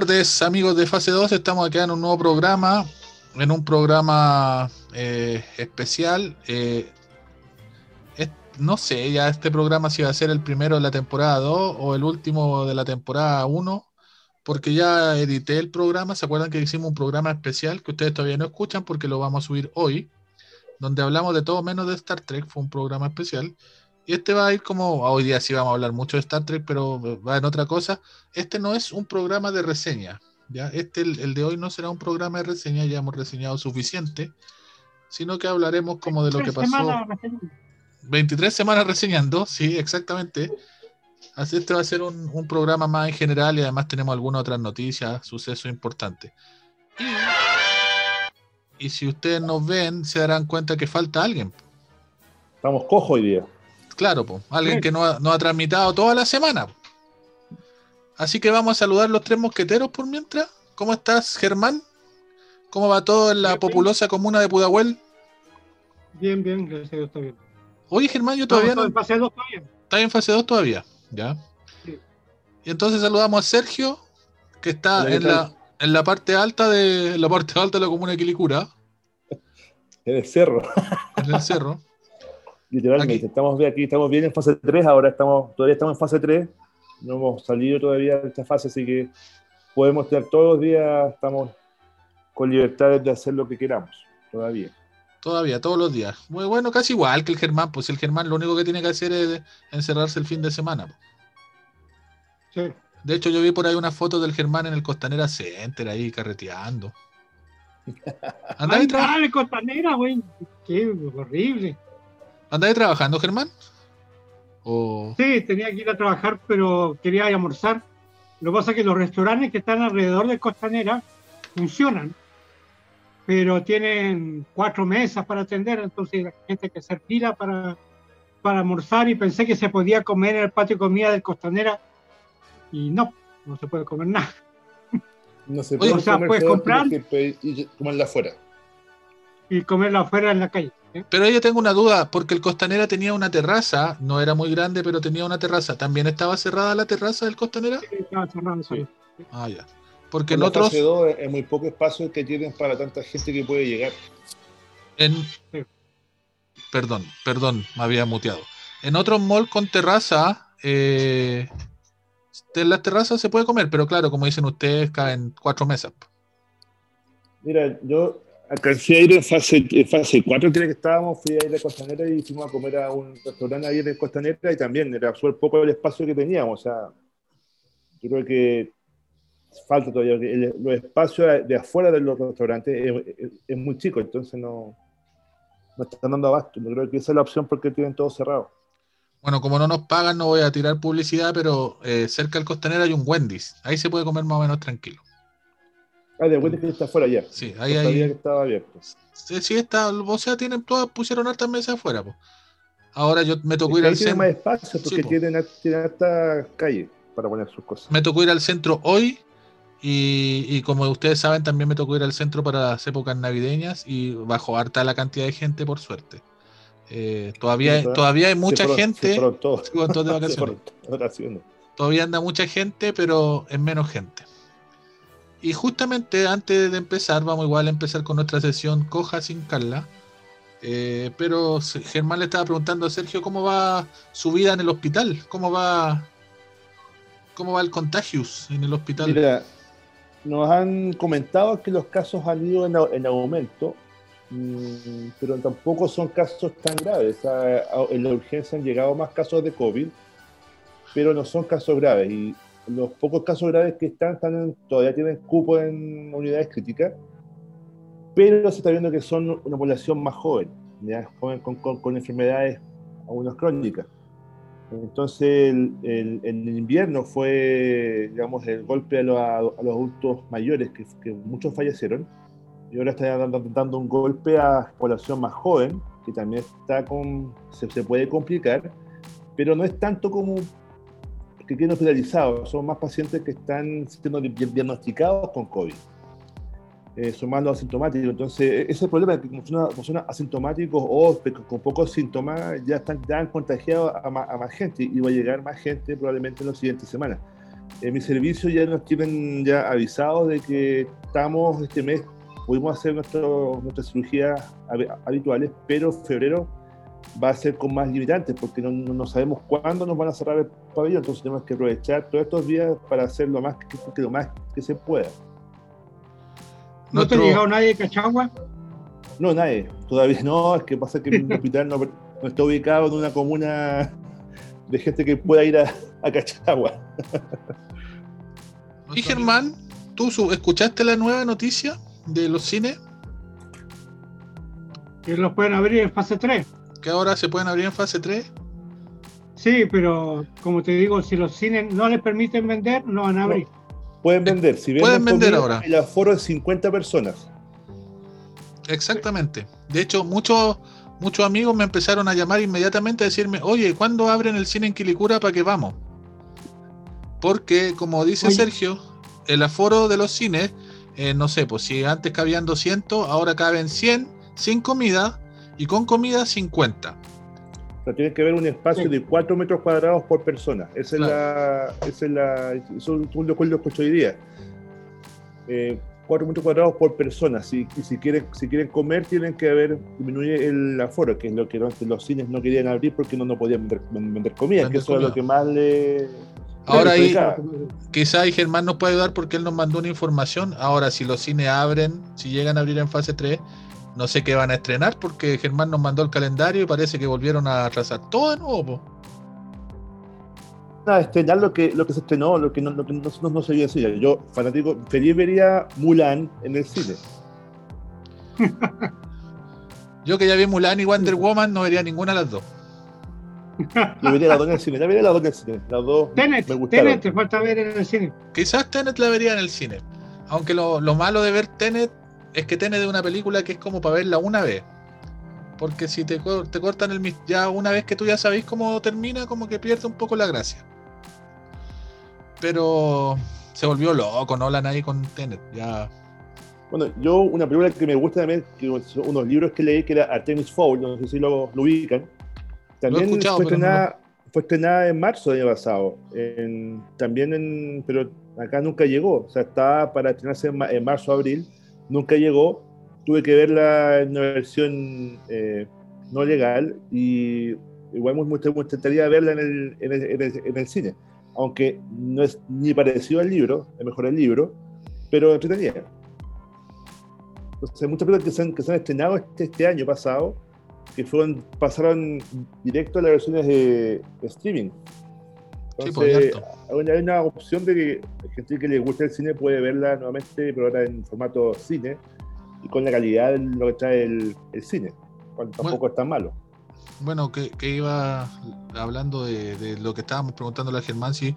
tardes, amigos de Fase 2. Estamos aquí en un nuevo programa, en un programa eh, especial. Eh, no sé ya este programa si va a ser el primero de la temporada 2 o el último de la temporada 1, porque ya edité el programa. ¿Se acuerdan que hicimos un programa especial que ustedes todavía no escuchan porque lo vamos a subir hoy, donde hablamos de todo menos de Star Trek? Fue un programa especial. Y este va a ir como, hoy día sí vamos a hablar mucho de Star Trek, pero va en otra cosa. Este no es un programa de reseña, ¿ya? Este, el, de hoy no será un programa de reseña, ya hemos reseñado suficiente, sino que hablaremos como de lo que pasó. 23 semanas reseñando, sí, exactamente. Así este va a ser un, un, programa más en general y además tenemos algunas otras noticias, sucesos importantes. Y, y si ustedes nos ven, se darán cuenta que falta alguien. Estamos cojos hoy día. Claro, pues, alguien que no ha, no ha transmitado toda la semana. Así que vamos a saludar los tres mosqueteros por mientras. ¿Cómo estás, Germán? ¿Cómo va todo en la populosa comuna de Pudahuel? Bien, bien, gracias a Dios, está bien. Oye, Germán, yo todavía no. en fase 2 todavía. Está en fase 2 todavía, ya. Sí. Y entonces saludamos a Sergio, que está en la, en la parte alta de la parte alta de la comuna de Quilicura. En el cerro. En el cerro. Literalmente, estamos bien aquí, estamos bien en fase 3, ahora estamos, todavía estamos en fase 3, no hemos salido todavía de esta fase, así que podemos tener todos los días, estamos con libertad de hacer lo que queramos, todavía. Todavía, todos los días. Muy bueno, casi igual que el Germán, pues el Germán lo único que tiene que hacer es encerrarse el fin de semana. Sí. De hecho, yo vi por ahí una foto del Germán en el Costanera Center, ahí carreteando. Anda Ay, Costanera, güey. Qué horrible. ¿Andáis trabajando, Germán? Sí, tenía que ir a trabajar, pero quería ir a almorzar. Lo que pasa es que los restaurantes que están alrededor de Costanera funcionan, pero tienen cuatro mesas para atender, entonces la gente que hacer fila para, para almorzar y pensé que se podía comer en el patio de comida del Costanera y no, no se puede comer nada. No se puede o sea, puedes comprar y comerla afuera. Y comerla afuera en la calle. Pero yo tengo una duda, porque el Costanera tenía una terraza, no era muy grande, pero tenía una terraza. ¿También estaba cerrada la terraza del Costanera? Sí, estaba cerrada, sí. Ah, ya. Porque en, en otros. es muy poco espacio que tienen para tanta gente que puede llegar. En. Perdón, perdón, me había muteado. En otros malls con terraza, eh, en las terrazas se puede comer, pero claro, como dicen ustedes, caen cuatro mesas. Mira, yo Alcancé a ir en fase, en fase 4, creo que estábamos, fui a ir a Costanera y fuimos a comer a un restaurante ahí en Costanera y también era súper poco el espacio que teníamos. O sea, yo creo que falta todavía, los espacios de afuera de los restaurantes es, muy chico, entonces no, no están dando abasto. Yo creo que esa es la opción porque tienen todo cerrado. Bueno, como no nos pagan, no voy a tirar publicidad, pero eh, cerca del Costanera hay un Wendy's. Ahí se puede comer más o menos tranquilo. Ah, de vuelta que está afuera ya. Sí, ahí, ahí. que estaba abierto. Sí, sí, está, o sea, tienen todas, pusieron hartas mesas afuera, pues. Ahora yo me tocó ir al centro. más espacio porque tienen, harta calle para poner sus cosas. Me tocó ir al centro hoy y, y, como ustedes saben, también me tocó ir al centro para las épocas navideñas y bajo harta la cantidad de gente, por suerte. Eh, todavía, todavía hay mucha gente. todavía anda mucha gente, pero es menos gente. Y justamente antes de empezar, vamos igual a empezar con nuestra sesión Coja sin Carla. Eh, pero Germán le estaba preguntando a Sergio cómo va su vida en el hospital, cómo va, cómo va el contagios en el hospital. Mira, nos han comentado que los casos han ido en, aumento, mm, pero tampoco son casos tan graves. en la urgencia han llegado más casos de COVID, pero no son casos graves. Los pocos casos graves que están, están todavía tienen cupo en unidades críticas, pero se está viendo que son una población más joven, ¿ya? joven con, con, enfermedades algunas crónicas. Entonces, el, el, invierno fue, digamos, el golpe a, los, adultos mayores, que, muchos fallecieron, y ahora está dando, dando, un golpe a población más joven, que también está con, se, se puede complicar, pero no es tanto como que quedan hospitalizados, son más pacientes que están siendo diagnosticados con COVID. Eh, son más los asintomáticos. Entonces, e-, ese es el problema, que son, asintomáticos o con pocos síntomas, ya, están, ya han contagiado a más, gente y va a llegar más gente probablemente en las siguientes semanas. En mi servicio ya nos tienen ya avisados de que estamos este mes, pudimos hacer nuestro, nuestras cirugías habituales, pero febrero va a ser con más limitantes porque no, no, sabemos cuándo nos van a cerrar el pabellón, entonces tenemos que aprovechar todos estos días para hacer lo más que, lo más que se pueda. ¿No te ha llegado nadie de Cachagua? No, nadie. Todavía no. Es que pasa que el hospital no, está ubicado en una comuna de gente que pueda ir a, a Cachagua. y Germán, ¿tú escuchaste la nueva noticia de los cines? Que los pueden abrir en fase 3 que ahora se pueden abrir en fase 3. Sí, pero como te digo, si los cines no les permiten vender, no van a abrir. pueden vender, si pueden vender ahora. El aforo es 50 personas. Exactamente. De hecho, muchos muchos amigos me empezaron a llamar inmediatamente a decirme, oye, ¿cuándo abren el cine en Quilicura para que vamos? Porque, como dice Sergio, el aforo de los cines, eh, no sé, pues si antes cabían 200, ahora caben 100 sin comida y con comida 50. O sea, tiene que haber un espacio de 4 metros cuadrados por persona. Esa es la. Esa es la. Eso es un acuerdo que hoy día. 4 metros cuadrados por persona. Si, si, quieren, si quieren comer, tienen que haber disminuir el aforo, que es lo que los cines no querían abrir porque no, no podían vender, comida, que eso es lo que más le. Ahora ahí, quizá Germán nos puede ayudar porque él nos mandó una información. Ahora, si los cines abren, si llegan a abrir en fase 3, no sé qué van a estrenar porque Germán nos mandó el calendario y parece que volvieron a atrasar todo de nuevo. Nada, estrenar lo que, lo que se estrenó, lo que no, lo que no, no, se veía en Yo, fanático, feliz vería Mulan en el cine. Yo que ya vi Mulan y Wonder Woman no vería ninguna de las dos. Yo vería las dos en el cine, ya vería las dos en el cine. Las dos Tenet, me Tenet te falta ver en el cine. Quizás Tenet la vería en el cine. Aunque lo, lo malo de ver Tenet es que tiene de una película que es como para verla una vez. Porque si te, te cortan el ya una vez que tú ya sabéis cómo termina, como que pierde un poco la gracia. Pero se volvió loco Nolan ahí con Tenet, ya. Bueno, yo una película que me gusta también, que unos libros que leí, que era Artemis Fowl, no sé si lo, ubican. También fue, estrenada, fue, estrenada, en marzo del año pasado. también en, pero acá nunca llegó. O sea, estaba para estrenarse en, en marzo abril nunca llegó. Tuve que verla en una versión eh, no legal y igual me, gustaría verla en el, en, el, en, el, cine, aunque no es ni parecido al libro, es mejor el libro, pero entretenida. Entonces, muchas películas que se han, que se han estrenado este, este, año pasado, que fueron, pasaron directo a las versiones de, streaming. Entonces, hay una opción de que gente que le gusta el cine puede verla nuevamente, pero ahora en formato cine y con la calidad de lo que trae el, cine, cuando tampoco es tan malo. Bueno, que, iba hablando de, lo que estábamos preguntando a Germán, si,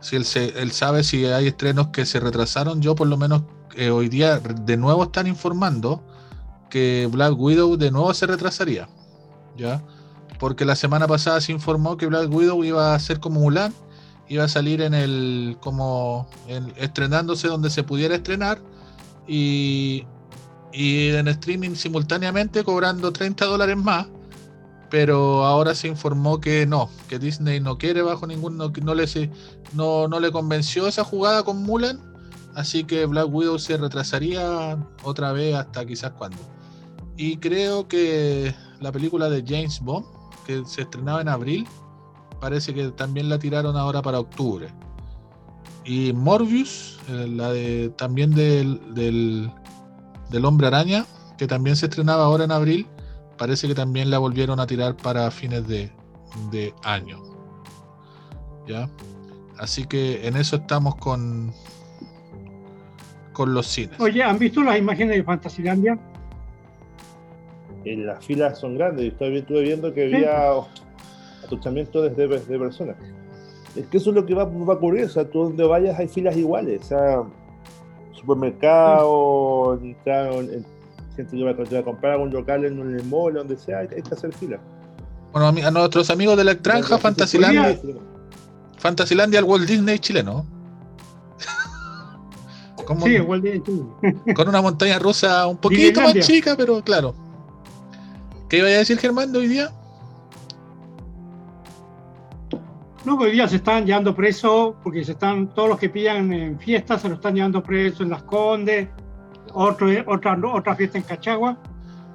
si él, él, sabe si hay estrenos que se retrasaron. Yo, por lo menos, eh, hoy día de nuevo están informando que Black Widow de nuevo se retrasaría. ¿Ya? Porque la semana pasada se informó que Black Widow iba a ser como Mulan iba a salir en el como estrenándose donde se pudiera estrenar y, y en streaming simultáneamente cobrando 30 dólares más pero ahora se informó que no, que Disney no quiere bajo ningún no, no, le, no, no le convenció esa jugada con Mulan, así que Black Widow se retrasaría otra vez hasta quizás cuando. Y creo que la película de James Bond, que se estrenaba en abril, parece que también la tiraron ahora para octubre. Y Morbius, eh, la de también del, del, Hombre Araña, que también se estrenaba ahora en abril, parece que también la volvieron a tirar para fines de, de año. ¿Ya? Así que en eso estamos con, con los cines. Oye, ¿han visto las imágenes de Fantasylandia? En las filas son grandes. Estuve viendo que había atuchamiento desde de personas. Es que eso es lo que va, va, a ocurrir, o sea, tú donde vayas hay filas iguales, o sea, supermercado, gente que va a comprar algún local en el mall, donde sea, hay, que hacer fila. Bueno, a, nuestros amigos de la extranja, Fantasylandia, Fantasylandia, el Walt Disney chileno. sí, Walt Disney. con una montaña rusa un poquito más chica, pero claro. ¿Qué iba a decir Germán de hoy día? No, hoy día se están llevando presos porque se están, todos los que pillan en fiestas se lo están llevando presos en Las Condes, otro, otra, otra fiesta en Cachagua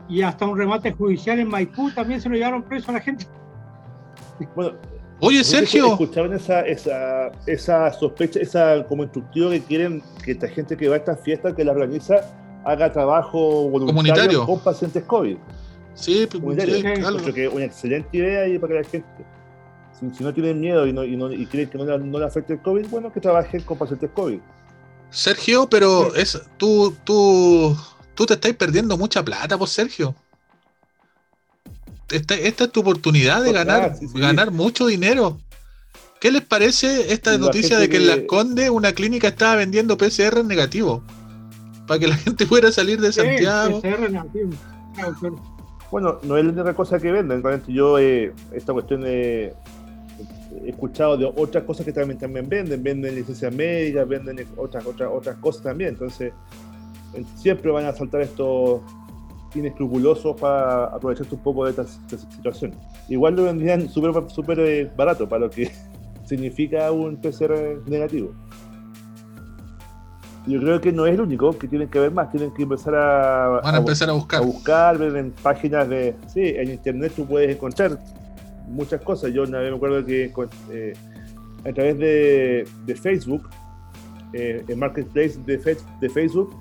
y hasta un remate judicial en Maipú también se lo llevaron preso a la gente. Bueno, Oye, Sergio. ¿Escucharon esa, esa, esa sospecha, esa como instructivo que quieren que esta gente que va a estas fiestas, que la organiza, haga trabajo voluntario con pacientes COVID? Sí, pues, sí, claro. que una excelente idea y para que la gente, si, no tienen miedo y, no, y, no, y creen que no, no, le afecte el COVID, bueno, que trabajen con pacientes COVID. Sergio, pero es tú, tú, tú te estás perdiendo mucha plata, pues Sergio esta, es tu oportunidad de ganar, ganar mucho dinero. ¿Qué les parece esta noticia de que en Las Condes una clínica estaba vendiendo PCR negativo? Para que la gente pudiera salir de Santiago. PCR negativo. Bueno, no es la única cosa que venden. Yo eh, esta cuestión he escuchado de otras cosas que también, también venden. Venden licencias médicas, venden otras, otras, otras cosas también. Entonces, siempre van a saltar estos inescrupulosos para aprovecharse un poco de esta, situación. Igual lo vendían súper super, eh, barato para lo que significa un PCR negativo. Yo creo que no es el único, que tienen que ver más, tienen que empezar a, Van a, empezar a buscar. A buscar, ver en páginas de... Sí, en internet tú puedes encontrar muchas cosas. Yo una me acuerdo que eh, a través de, de Facebook, eh, el marketplace de, de Facebook,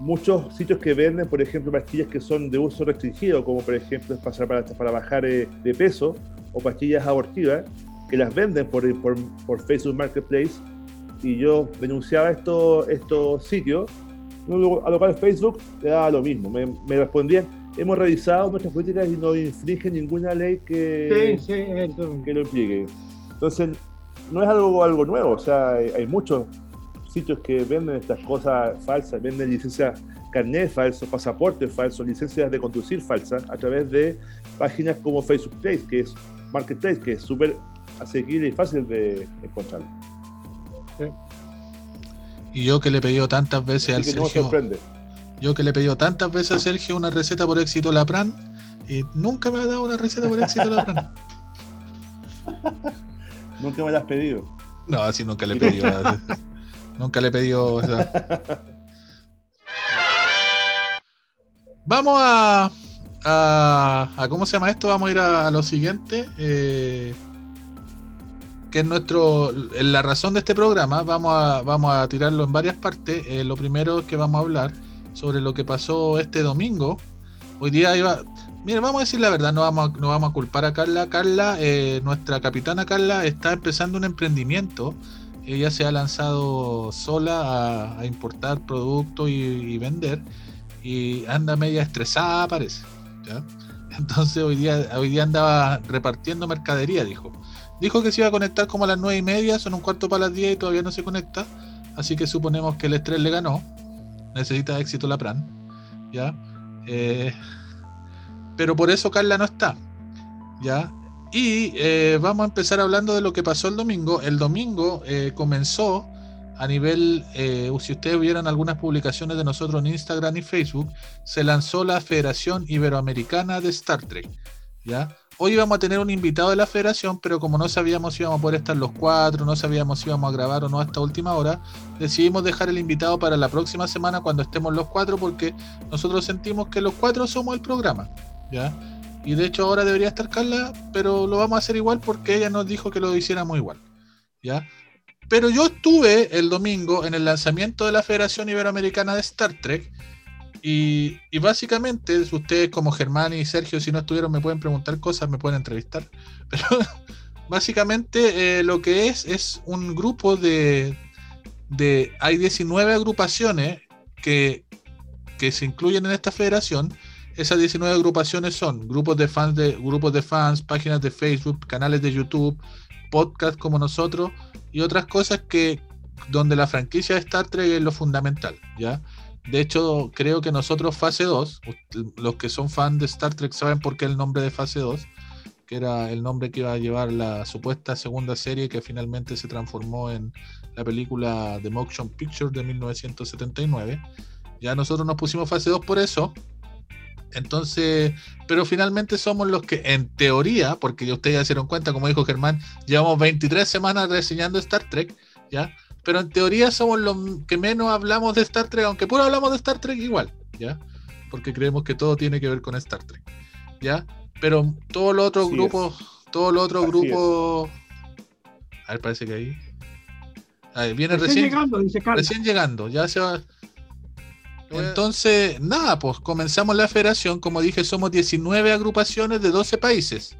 muchos sitios que venden, por ejemplo, pastillas que son de uso restringido, como por ejemplo para, para, para bajar eh, de peso, o pastillas abortivas, que las venden por, por, por Facebook Marketplace. Y yo denunciaba estos, estos sitios, a lo cual Facebook le daba lo mismo. Me, me respondían, hemos revisado nuestras políticas y no infringe ninguna ley que, que lo implique. Entonces, no es algo, algo nuevo, o sea, hay, hay muchos sitios que venden estas cosas falsas, venden licencias carnet falsos, pasaportes falsos, licencias de conducir falsas a través de páginas como Facebook Place, que es Marketplace, que es súper asequible y fácil de encontrar. Y yo que le he pedido tantas veces al Sergio. Yo que le he pedido tantas veces a Sergio una receta por éxito Lapran y nunca me ha dado una receta por éxito Lapran. nunca me la has pedido. No, así nunca le he pedido. Nunca le he pedido. Vamos a, a, ¿Cómo se llama esto? Vamos a ir a, lo siguiente. Eh, que es nuestro. la razón de este programa. Vamos a, vamos a tirarlo en varias partes. Eh, lo primero que vamos a hablar sobre lo que pasó este domingo. Hoy día iba. Mire, vamos a decir la verdad, no vamos a, no vamos a culpar a Carla. Carla, eh, nuestra capitana Carla, está empezando un emprendimiento ella se ha lanzado sola a, importar productos y, vender y anda media estresada parece. Entonces hoy día, hoy día andaba repartiendo mercadería, dijo. Dijo que se iba a conectar como a las nueve y media, son un cuarto para las 10 y todavía no se conecta. Así que suponemos que el estrés le ganó. Necesita éxito la PRAN. ¿ya? Eh, pero por eso Carla no está. ¿ya? Y eh, vamos a empezar hablando de lo que pasó el domingo. El domingo eh, comenzó a nivel, si ustedes vieran algunas publicaciones de nosotros en Instagram y Facebook, se lanzó la Federación Iberoamericana de Star Trek. ¿ya? Hoy íbamos a tener un invitado de la federación, pero como no sabíamos si íbamos a poder estar los cuatro, no sabíamos si íbamos a grabar o no hasta última hora, decidimos dejar el invitado para la próxima semana cuando estemos los cuatro, porque nosotros sentimos que los cuatro somos el programa. ¿ya? Y de hecho ahora debería estar Carla, pero lo vamos a hacer igual porque ella nos dijo que lo hiciéramos igual. ¿Ya? Pero yo estuve el domingo en el lanzamiento de la Federación Iberoamericana de Star Trek. Y, básicamente, ustedes como Germán y Sergio, si no estuvieron, me pueden preguntar cosas, me pueden entrevistar. Pero básicamente eh, lo que es es un grupo de, de... Hay 19 agrupaciones que, que se incluyen en esta federación esas 19 agrupaciones son grupos de fans de grupos de fans, páginas de Facebook, canales de YouTube, podcasts como nosotros y otras cosas que donde la franquicia de Star Trek es lo fundamental, ¿ya? De hecho, creo que nosotros fase 2, los que son fans de Star Trek saben por qué el nombre de fase 2, que era el nombre que iba a llevar la supuesta segunda serie que finalmente se transformó en la película The Motion Picture de 1979. Ya nosotros nos pusimos fase 2 por eso, Entonces, pero finalmente somos los que, en teoría, porque ustedes ya se dieron cuenta, como dijo Germán, llevamos 23 semanas reseñando Star Trek, ¿ya? Pero en teoría somos los que menos hablamos de Star Trek, aunque puro hablamos de Star Trek igual, ¿ya? Porque creemos que todo tiene que ver con Star Trek, ¿ya? Pero todos los otros grupos, todos los otros grupos... A ver, parece que ahí... ahí viene recién, llegando, dice recién llegando, ya se va... Entonces, nada, pues comenzamos la federación. Como dije, somos 19 agrupaciones de 12 países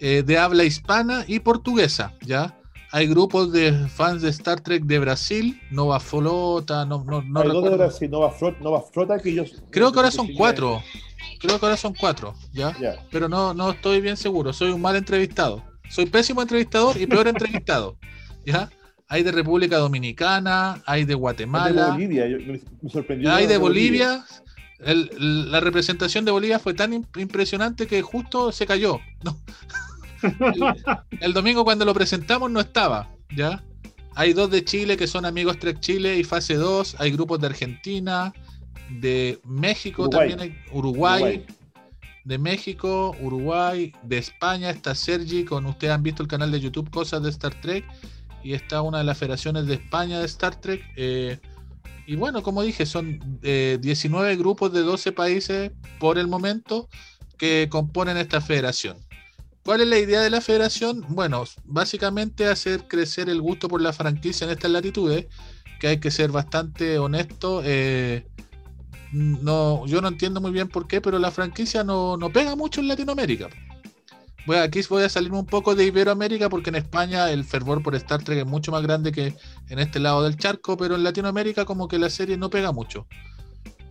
eh, de habla hispana y portuguesa. ¿ya? Hay grupos de fans de Star Trek de Brasil, Nova Flota, no, no, no Hay de Brasil, Nova Flota, Nova Flota que yo. Creo que ahora son cuatro. Creo que ahora son cuatro, ¿ya? Pero no, no estoy bien seguro. Soy un mal entrevistado. Soy pésimo entrevistador y peor entrevistado. ¿Ya? Hay de República Dominicana, hay de Guatemala. Hay de Bolivia, me, sorprendió. Hay de Bolivia. la representación de Bolivia fue tan impresionante que justo se cayó. El, domingo cuando lo presentamos no estaba, ¿ya? Hay dos de Chile que son amigos Trek Chile y fase 2. Hay grupos de Argentina, de México también hay Uruguay, de México, Uruguay, de España está Sergi, con ustedes han visto el canal de YouTube Cosas de Star Trek y está una de las federaciones de España de Star Trek. Eh, y bueno, como dije, son 19 eh, grupos de 12 países por el momento que componen esta federación. ¿Cuál es la idea de la federación? Bueno, básicamente hacer crecer el gusto por la franquicia en estas latitudes, que hay que ser bastante honesto. Eh, no, yo no entiendo muy bien por qué, pero la franquicia no, no pega mucho en Latinoamérica. Bueno, aquí voy a salirme un poco de Iberoamérica porque en España el fervor por Star Trek es mucho más grande que en este lado del charco, pero en Latinoamérica como que la serie no pega mucho.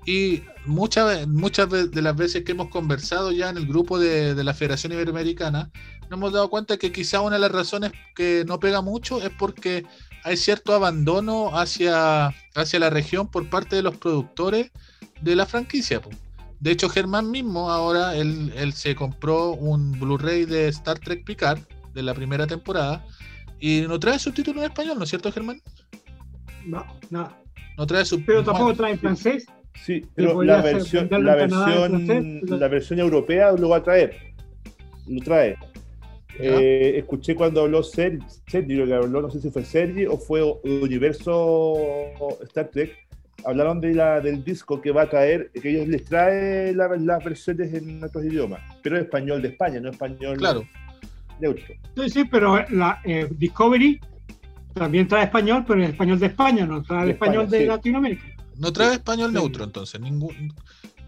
Y muchas, muchas de las veces que hemos conversado ya en el grupo de, la Federación Iberoamericana, nos hemos dado cuenta que quizá una de las razones que no pega mucho es porque hay cierto abandono hacia, hacia la región por parte de los productores de la franquicia. De hecho, Germán mismo ahora él, se compró un Blu-ray de Star Trek Picard de la primera temporada y no trae subtítulo en español, ¿no es cierto, Germán? No, no. No trae subtítulos. Pero tampoco trae en francés. Sí, pero la versión, la, versión, la versión europea lo va a traer. Lo trae. Eh, escuché cuando habló Sergi, Sergi, que habló, no sé si fue Sergi o fue Universo Star Trek, hablaron de la, del disco que va a caer, que ellos les trae las versiones en otros idiomas, pero es español de España, no español claro. neutro. Sí, sí, pero la eh, Discovery también trae español, pero es español de España, no trae el español de Latinoamérica. No trae español neutro, entonces, ningún.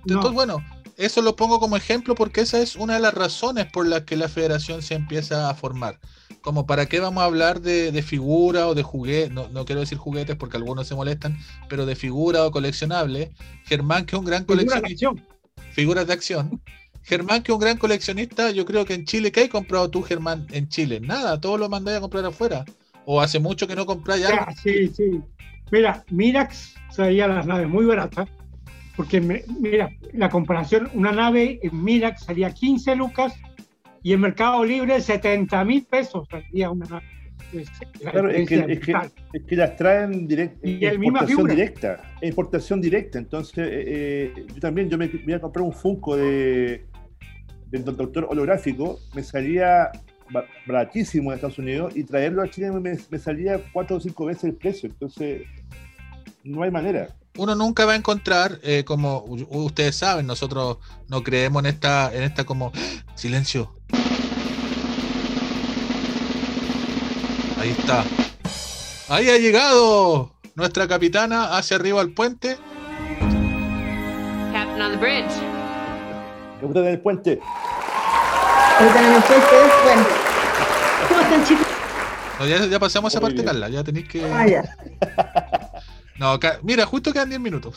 Entonces, bueno, eso lo pongo como ejemplo porque esa es una de las razones por las que la federación se empieza a formar como para qué vamos a hablar de, de figura o de juguetes, no, quiero decir juguetes porque algunos se molestan, pero de figura o coleccionable. Germán, que es un gran coleccionista. Figuras de acción. Germán, que es un gran coleccionista, yo creo que en Chile, ¿qué hay comprado tú, Germán, en Chile? Nada, todo lo mandáis a comprar afuera. O hace mucho que no compráis ya. Sí, sí. Mira, Mirax traía las naves muy baratas, porque mira, la comparación, una nave en Mirax salía 15 lucas y en Mercado Libre 70 mil pesos salía una Claro, es que, las traen direct, y importación directa, importación directa. Entonces, eh, eh, yo también yo me voy a comprar un Funko de, del doctor holográfico, me salía baratísimo en Estados Unidos y traerlo a Chile me, me salía cuatro o cinco veces el precio. Entonces, no hay manera uno nunca va a encontrar, eh, como ustedes saben, nosotros no creemos en esta, en esta como silencio. Ahí está. Ahí ha llegado nuestra capitana hacia arriba al puente. Captain on the bridge. Capitán del puente. Capitán en el puente. ¿Cómo están chicos? ya, ya, pasamos esa parte, Carla. Ya tenéis que. Ah, ya. No, mira, justo quedan 10 minutos.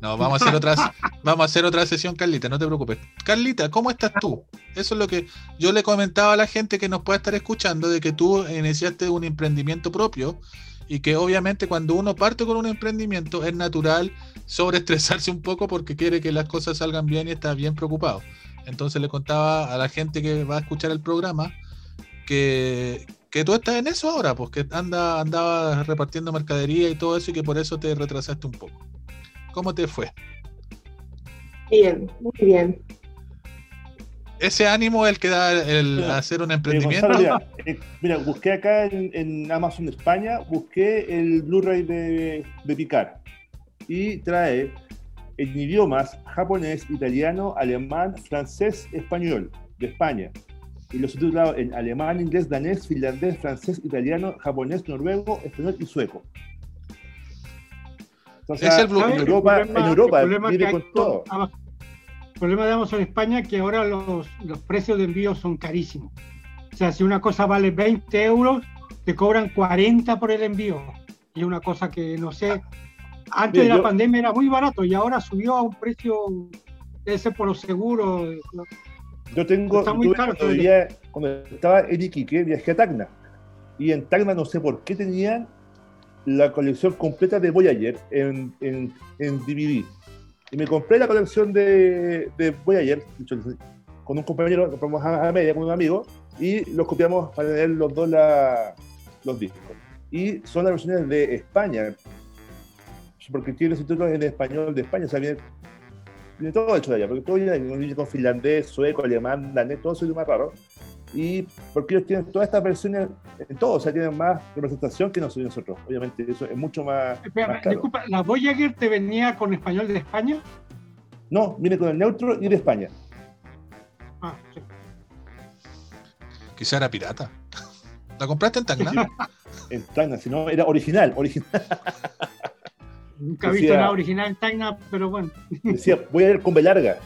No, vamos a hacer otra, vamos a hacer otra sesión, Carlita, no te preocupes. Carlita, ¿cómo estás tú? Eso es lo que yo le comentaba a la gente que nos puede estar escuchando, de que tú iniciaste un emprendimiento propio y que obviamente cuando uno parte con un emprendimiento es natural sobreestresarse un poco porque quiere que las cosas salgan bien y está bien preocupado. Entonces le contaba a la gente que va a escuchar el programa que, que tú estás en eso ahora, pues que anda, andabas repartiendo mercadería y todo eso y que por eso te retrasaste un poco. ¿Cómo te fue? Bien, muy bien. Ese ánimo es el que da el hacer un emprendimiento. Eh, mira, busqué acá en, Amazon España, busqué el Blu-ray de, de Picar y trae en idiomas japonés, italiano, alemán, francés, español de España. Y los subtitulados en alemán, inglés, danés, finlandés, francés, italiano, japonés, noruego, español y sueco. Entonces, es el en Europa, en Europa viene con todo. El problema de Amazon en España es que ahora los, los precios de envío son carísimos. O sea, si una cosa vale 20 euros, te cobran 40 por el envío. Y una cosa que no sé, antes de la pandemia era muy barato y ahora subió a un precio, ese por los seguros. Yo tengo, muy caro, cuando, estaba en Iquique, viajé a Tacna. Y en Tacna no sé por qué tenían la colección completa de Voyager en, en, en DVD. Y me compré la colección de, de Voyager con un compañero, compramos a, media con un amigo y los copiamos para tener los dos los discos. Y son las versiones de España, porque tiene los títulos en español de España, o sea, viene, todo hecho de allá, porque todo viene con finlandés, sueco, alemán, danés, todo eso es más raro. Y porque ellos tienen todas estas versiones en todo, o sea, tienen más representación que nosotros. Obviamente, eso es mucho más. disculpa, ¿la Voyager te venía con español de España? No, viene con el neutro y de España. Ah, sí. Quizá era pirata. ¿La compraste en Tacna? en Tacna, si no, era original, original. Nunca he visto nada original en Tacna, pero bueno. Decía, voy a ir con larga.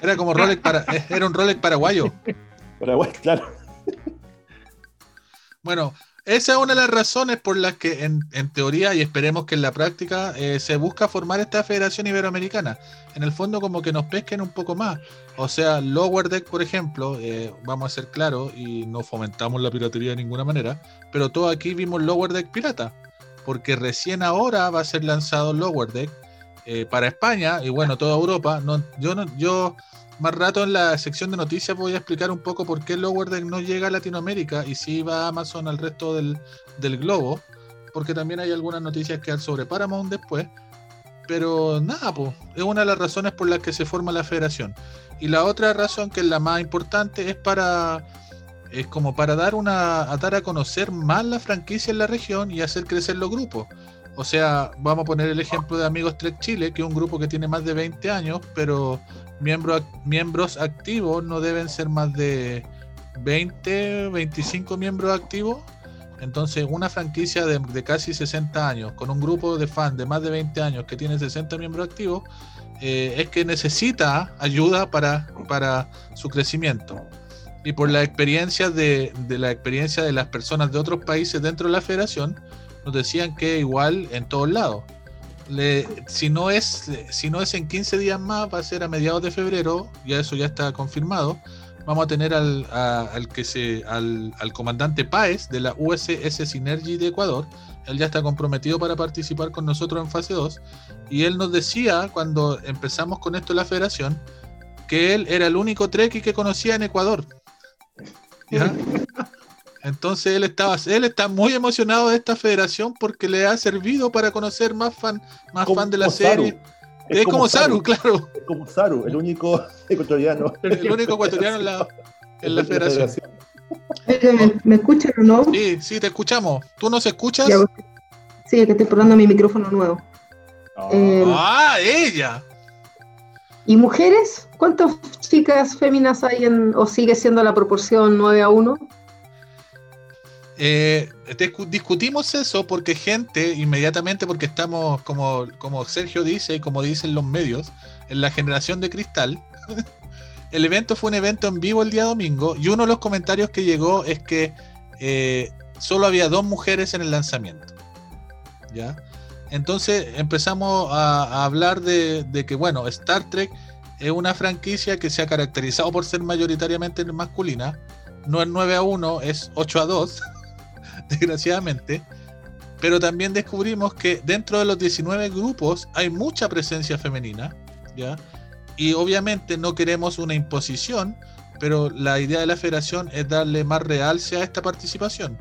Era como Rolex para, era un Rolex paraguayo. Paraguay, claro. Bueno, esa es una de las razones por las que en, teoría y esperemos que en la práctica eh, se busca formar esta Federación Iberoamericana. En el fondo como que nos pesquen un poco más. O sea, Lower Deck, por ejemplo, eh, vamos a ser claros y no fomentamos la piratería de ninguna manera, pero todos aquí vimos Lower Deck pirata, porque recién ahora va a ser lanzado Lower Deck eh, para España y bueno, toda Europa. Yo más rato en la sección de noticias voy a explicar un poco por qué Lower Deck no llega a Latinoamérica y sí va a Amazon al resto del, globo, porque también hay algunas noticias que hay sobre Paramount después. Pero nada, pues, es una de las razones por las que se forma la federación. Y la otra razón, que es la más importante, es para es como para dar una a dar a conocer más la franquicia en la región y hacer crecer los grupos. O sea, vamos a poner el ejemplo de Amigos Trek Chile, que es un grupo que tiene más de 20 años, pero miembros, miembros activos no deben ser más de 20, 25 miembros activos. Entonces, una franquicia de, casi 60 años, con un grupo de fans de más de 20 años que tiene 60 miembros activos, eh, es que necesita ayuda para, para su crecimiento. Y por la experiencia de, de la experiencia de las personas de otros países dentro de la federación, nos decían que igual en todos lados. si, no es, si no es en 15 días más, va a ser a mediados de febrero, ya eso ya está confirmado. Vamos a tener al, al que se, al, al, comandante Páez de la USS Synergy de Ecuador. Él ya está comprometido para participar con nosotros en fase 2. Y él nos decía, cuando empezamos con esto en la federación, que él era el único treki que conocía en Ecuador. ¿Ya? Entonces él estaba, él está muy emocionado de esta federación porque le ha servido para conocer más fan, más fan de la serie. Es, como, Saru, claro. Es como Saru, el único ecuatoriano. El único ecuatoriano en la, en la federación. ¿Me, escuchan o no? Sí, sí, te escuchamos. ¿Tú nos escuchas? sí, es que estoy probando mi micrófono nuevo. ah, eh, ella. ¿Y mujeres? ¿Cuántas chicas féminas hay en, o sigue siendo la proporción 9 a 1? Eh, discutimos eso porque gente, inmediatamente, porque estamos, como, como Sergio dice y como dicen los medios, en la generación de cristal. el evento fue un evento en vivo el día domingo y uno de los comentarios que llegó es que eh, solo había dos mujeres en el lanzamiento. ¿Ya? Entonces empezamos a, hablar de, de, que, bueno, Star Trek es una franquicia que se ha caracterizado por ser mayoritariamente masculina. No es 9 a 1, es 8 a 2. desgraciadamente, pero también descubrimos que dentro de los 19 grupos hay mucha presencia femenina, ¿ya? Y obviamente no queremos una imposición, pero la idea de la federación es darle más realce a esta participación.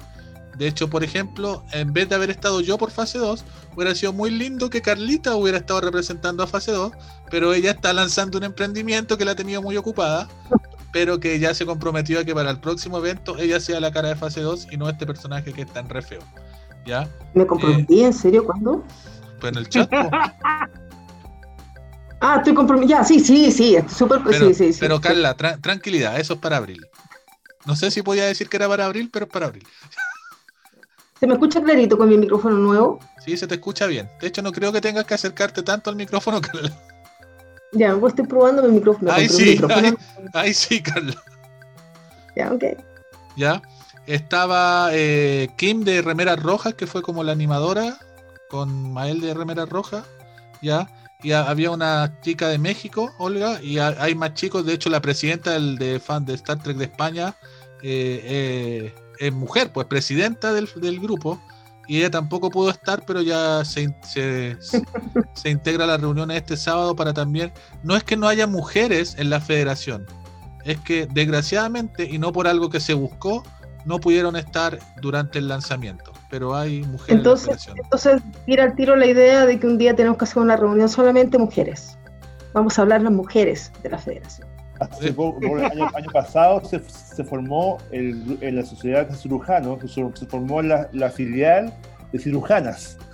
De hecho, por ejemplo, en vez de haber estado yo por fase 2, hubiera sido muy lindo que Carlita hubiera estado representando a fase 2, pero ella está lanzando un emprendimiento que la ha tenido muy ocupada, pero que ya se comprometió a que para el próximo evento ella sea la cara de fase 2 y no este personaje que es tan re feo. ¿Ya? ¿Me comprometí? ¿En serio? ¿Cuándo? Pues en el chat. ah, estoy comprometido. Ya, sí, sí, sí. Súper. Pero, sí, sí, sí, pero Carla, tranquilidad, eso es para abril. No sé si podía decir que era para abril, pero es para abril. ¿Se me escucha clarito con mi micrófono nuevo? Sí, se te escucha bien. De hecho, no creo que tengas que acercarte tanto al micrófono, Carla. Ya, pues estoy probando mi micrófono. Ahí sí, ahí, sí, Carla. Ya, ok. Ya. Estaba eh, Kim de Remeras Rojas, que fue como la animadora, con Mael de Remeras Rojas, ¿ya? Y había una chica de México, Olga, y hay más chicos, de hecho la presidenta del, de fan de Star Trek de España eh, eh, es mujer, pues presidenta del, grupo, y ella tampoco pudo estar, pero ya se, se, se, integra a la reunión este sábado para también, no es que no haya mujeres en la federación, es que desgraciadamente, y no por algo que se buscó, no pudieron estar durante el lanzamiento, pero hay mujeres. Entonces, entonces tira al tiro la idea de que un día tenemos que hacer una reunión solamente mujeres. Vamos a hablar las mujeres de la federación. El año, pasado se, formó el, en la sociedad de cirujanos, se, formó la, filial de cirujanas.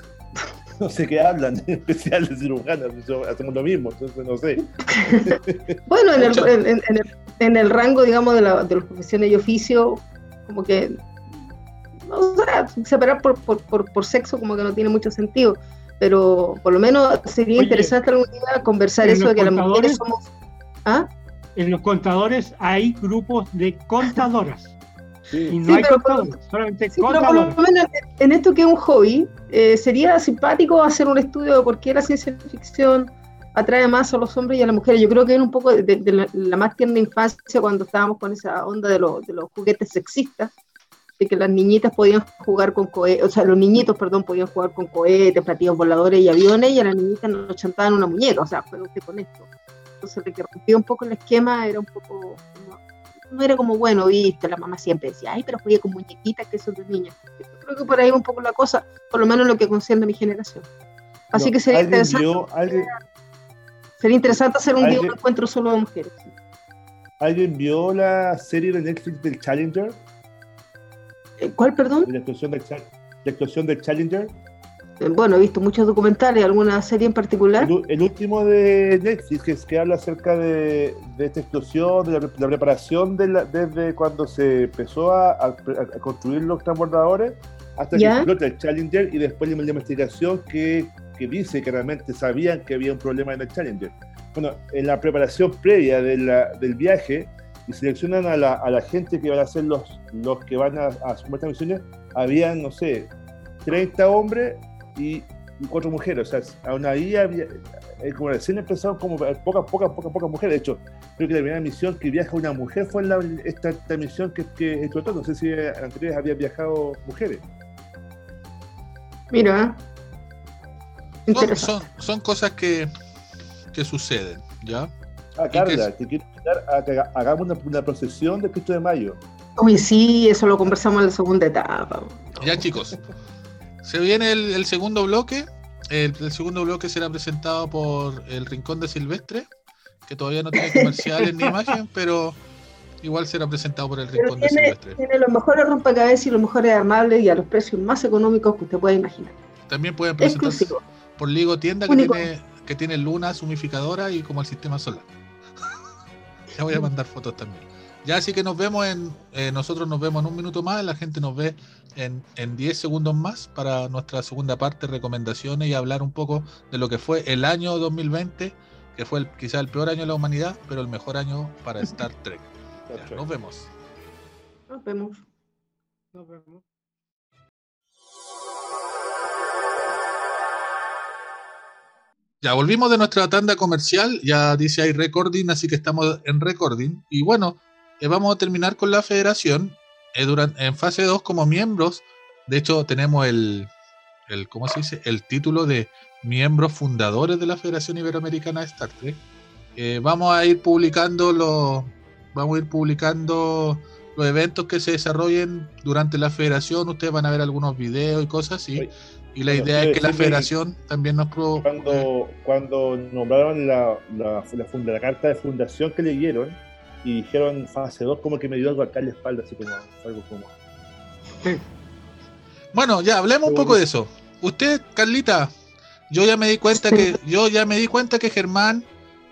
No sé qué hablan, especial de cirujanas, hacemos lo mismo, entonces no sé. bueno, en el, en, el, rango, digamos, de, la, de las profesiones y oficio, como que, o sea, separar por, por, por, sexo como que no tiene mucho sentido, pero por lo menos sería interesante algún día conversar eso de que las mujeres somos... ¿Ah? En los contadores hay grupos de contadoras. Y no hay contadores, solamente contadoras. en esto que es un hobby, eh, sería simpático hacer un estudio de por qué la ciencia ficción atrae más a los hombres y a las mujeres. Yo creo que era un poco de, la, más tierna infancia cuando estábamos con esa onda de, de los juguetes sexistas, de que las niñitas podían jugar con cohetes, o sea, los niñitos, perdón, podían jugar con cohetes, platillos voladores y aviones, y a las niñitas nos chantaban una muñeca, o sea, fue con esto. Entonces, de que rompía un poco el esquema era un poco, no, era como bueno, viste, la mamá siempre decía, ay, pero jugué con muñequitas que son de niñas. Yo creo que por ahí un poco la cosa, por lo menos lo que concierne mi generación. Así que sería interesante. Sería interesante hacer un día un encuentro solo de mujeres. ¿Alguien vio la serie de Netflix del Challenger? Eh, ¿Cuál, perdón? La del, la del Challenger. Eh, bueno, he visto muchos documentales, ¿alguna serie en particular? El, último de Netflix, que, es, que habla acerca de, esta explosión, de la, preparación de desde cuando se empezó a, construir los transbordadores hasta que explota el Challenger y después la investigación que que dice que realmente sabían que había un problema en el Challenger. Bueno, en la preparación previa del viaje y seleccionan a la, gente que van a ser los, los que van a, asumir estas misiones, habían, no sé, 30 hombres y, cuatro mujeres. O sea, aún ahí había, eh, como recién empezaron como pocas, pocas, pocas, pocas mujeres. De hecho, creo que la primera misión que viaja una mujer fue la, esta, misión que, que explotó. No sé si anteriores habían viajado mujeres. Mira, son, son, cosas que, que suceden, ¿ya? Ah, Carla, te quiero invitar a que hagamos una, procesión del Cristo de Mayo. Uy, sí, eso lo conversamos en la segunda etapa. Ya, chicos. Se viene el, segundo bloque. El, segundo bloque será presentado por el Rincón de Silvestre, que todavía no tiene comerciales ni imagen, pero igual será presentado por el Rincón de Silvestre. Tiene los mejores rompecabezas y los mejores armables y a los precios más económicos que usted pueda imaginar. También pueden presentarse por Ligo Tienda que tiene, que tiene lunas humificadora y como el sistema solar. ya voy a mandar fotos también. Ya así que nos vemos en, eh, nosotros nos vemos en un minuto más, la gente nos ve en, en 10 segundos más para nuestra segunda parte, recomendaciones y hablar un poco de lo que fue el año 2020, que fue el, quizá el peor año de la humanidad, pero el mejor año para Star Trek. nos vemos. Nos vemos. Nos vemos. Ya volvimos de nuestra tanda comercial, ya dice ahí recording, así que estamos en recording. Y bueno, eh, vamos a terminar con la federación eh, durante, en fase 2 como miembros. De hecho, tenemos el, el, ¿cómo se dice? El título de miembros fundadores de la Federación Iberoamericana de Star Trek. Eh, vamos a ir publicando los, vamos a ir publicando los eventos que se desarrollen durante la federación, ustedes van a ver algunos videos y cosas así. Y la idea es que la federación también nos... Pro... Cuando, cuando nombraron la, la, la, la, carta de fundación que leyeron y dijeron fase 2, como que me dio algo acá en la espalda, así como algo como... Bueno, ya hablemos un poco de eso. Usted, Carlita, yo ya me di cuenta que yo ya me di cuenta que Germán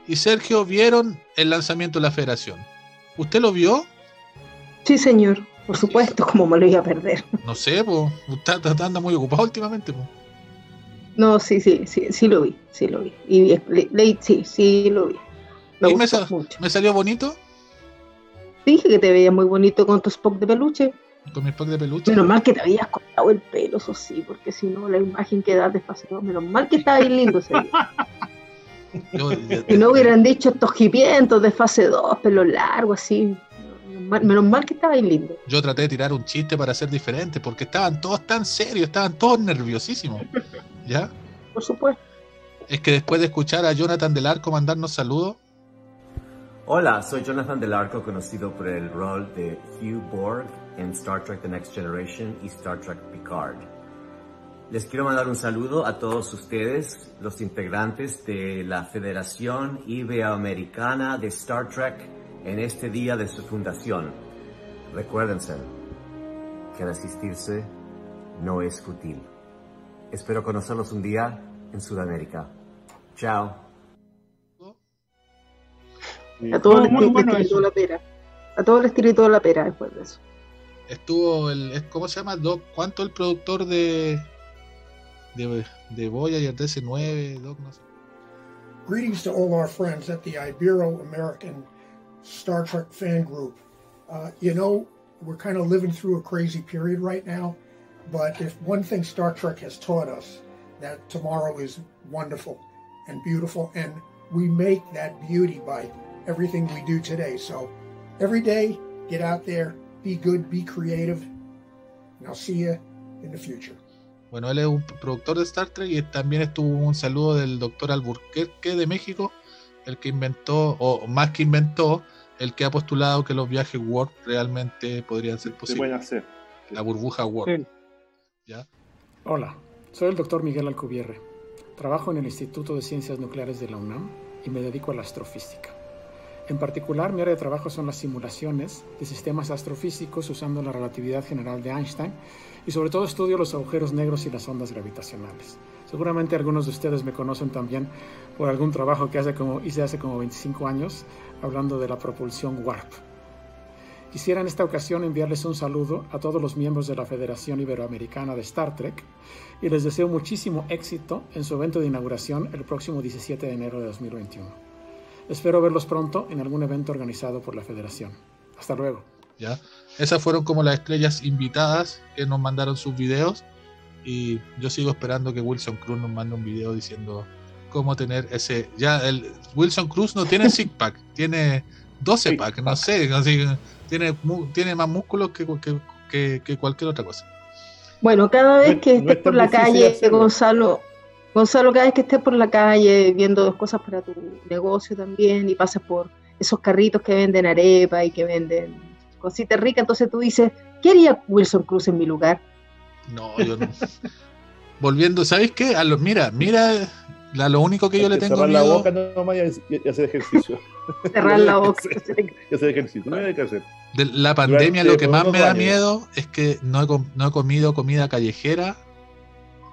y Sergio vieron el lanzamiento de la federación. ¿Usted lo vio? Sí, señor. Por supuesto, como me lo iba a perder. No sé, pues, usted está, muy ocupado últimamente, pues. No, sí, sí, sí, sí lo vi, sí lo vi. Y leí, sí, sí lo vi. Me, me, ¿Me salió bonito? Dije que te veía muy bonito con tu Spock de peluche. Con mi Spock de peluche. Menos mal que te habías cortado el pelo, eso sí, porque si no la imagen queda desfasada. Menos mal que estaba bien lindo ese Si no hubieran dicho estos hipientos de fase 2, pelo largo, así. Menos mal que estaba ahí lindo. Yo traté de tirar un chiste para ser diferente, porque estaban todos tan serios, estaban todos nerviosísimos. ¿Ya? Por supuesto. Es que después de escuchar a Jonathan Del Arco mandarnos saludos. Hola, soy Jonathan Del Arco, conocido por el rol de Hugh Borg en Star Trek The Next Generation y Star Trek Picard. Les quiero mandar un saludo a todos ustedes, los integrantes de la Federación Iberoamericana de Star Trek en este día de su fundación. Recuérdense que asistirse no es útil. Espero conocerlos un día en Sudamérica. Chao. A todo el espíritu de la pera. A todo el espíritu de la pera después de eso. Estuvo el. ¿Cómo se llama? Doc, ¿Cuánto el productor de. de, de Voyager DC9? Doc, no sé. Greetings to all our friends at the Ibero American Star Trek fan group. Uh, you know, we're kind of living through a crazy period right now, but if one thing Star Trek has taught us, that tomorrow is wonderful and beautiful, and we make that beauty by everything we do today. So every day, get out there, be good, be creative, and I'll see you in the future. Bueno, él es un productor de Star Trek y también estuvo un saludo del doctor Alburquerque de México, el que inventó, o más que inventó, el que ha postulado que los viajes Warp realmente podrían ser posibles. pueden hacer. La burbuja Warp. ¿Ya? Hola, soy el doctor Miguel Alcubierre. Trabajo en el Instituto de Ciencias Nucleares de la UNAM y me dedico a la astrofísica. En particular, mi área de trabajo son las simulaciones de sistemas astrofísicos usando la relatividad general de Einstein y sobre todo estudio los agujeros negros y las ondas gravitacionales. Seguramente algunos de ustedes me conocen también por algún trabajo que hace como, hice hace como 25 años hablando de la propulsión Warp. Quisiera en esta ocasión enviarles un saludo a todos los miembros de la Federación Iberoamericana de Star Trek y les deseo muchísimo éxito en su evento de inauguración el próximo 17 de enero de 2021. Espero verlos pronto en algún evento organizado por la Federación. Hasta luego. Ya, esas fueron como las estrellas invitadas que nos mandaron sus videos y yo sigo esperando que Wilson Cruz nos mande un video diciendo cómo tener ese. Ya, el Wilson Cruz no tiene six pack, tiene 12 pack, no sé, tiene, tiene más músculos que, que, que, cualquier otra cosa. Bueno, cada vez que estés por la calle, Gonzalo, Gonzalo, cada vez que estés por la calle viendo dos cosas para tu negocio también y pasas por esos carritos que venden arepa y que venden cositas ricas, entonces tú dices, ¿qué haría Wilson Cruz en mi lugar? No, yo no. Volviendo, ¿sabes qué? A los, mira, mira, lo único que yo le tengo cerrar la boca nomás y, hacer ejercicio. Cerrar la boca. y hacer ejercicio, no hay que hacer. De la pandemia lo que más me da miedo es que no no he comido comida callejera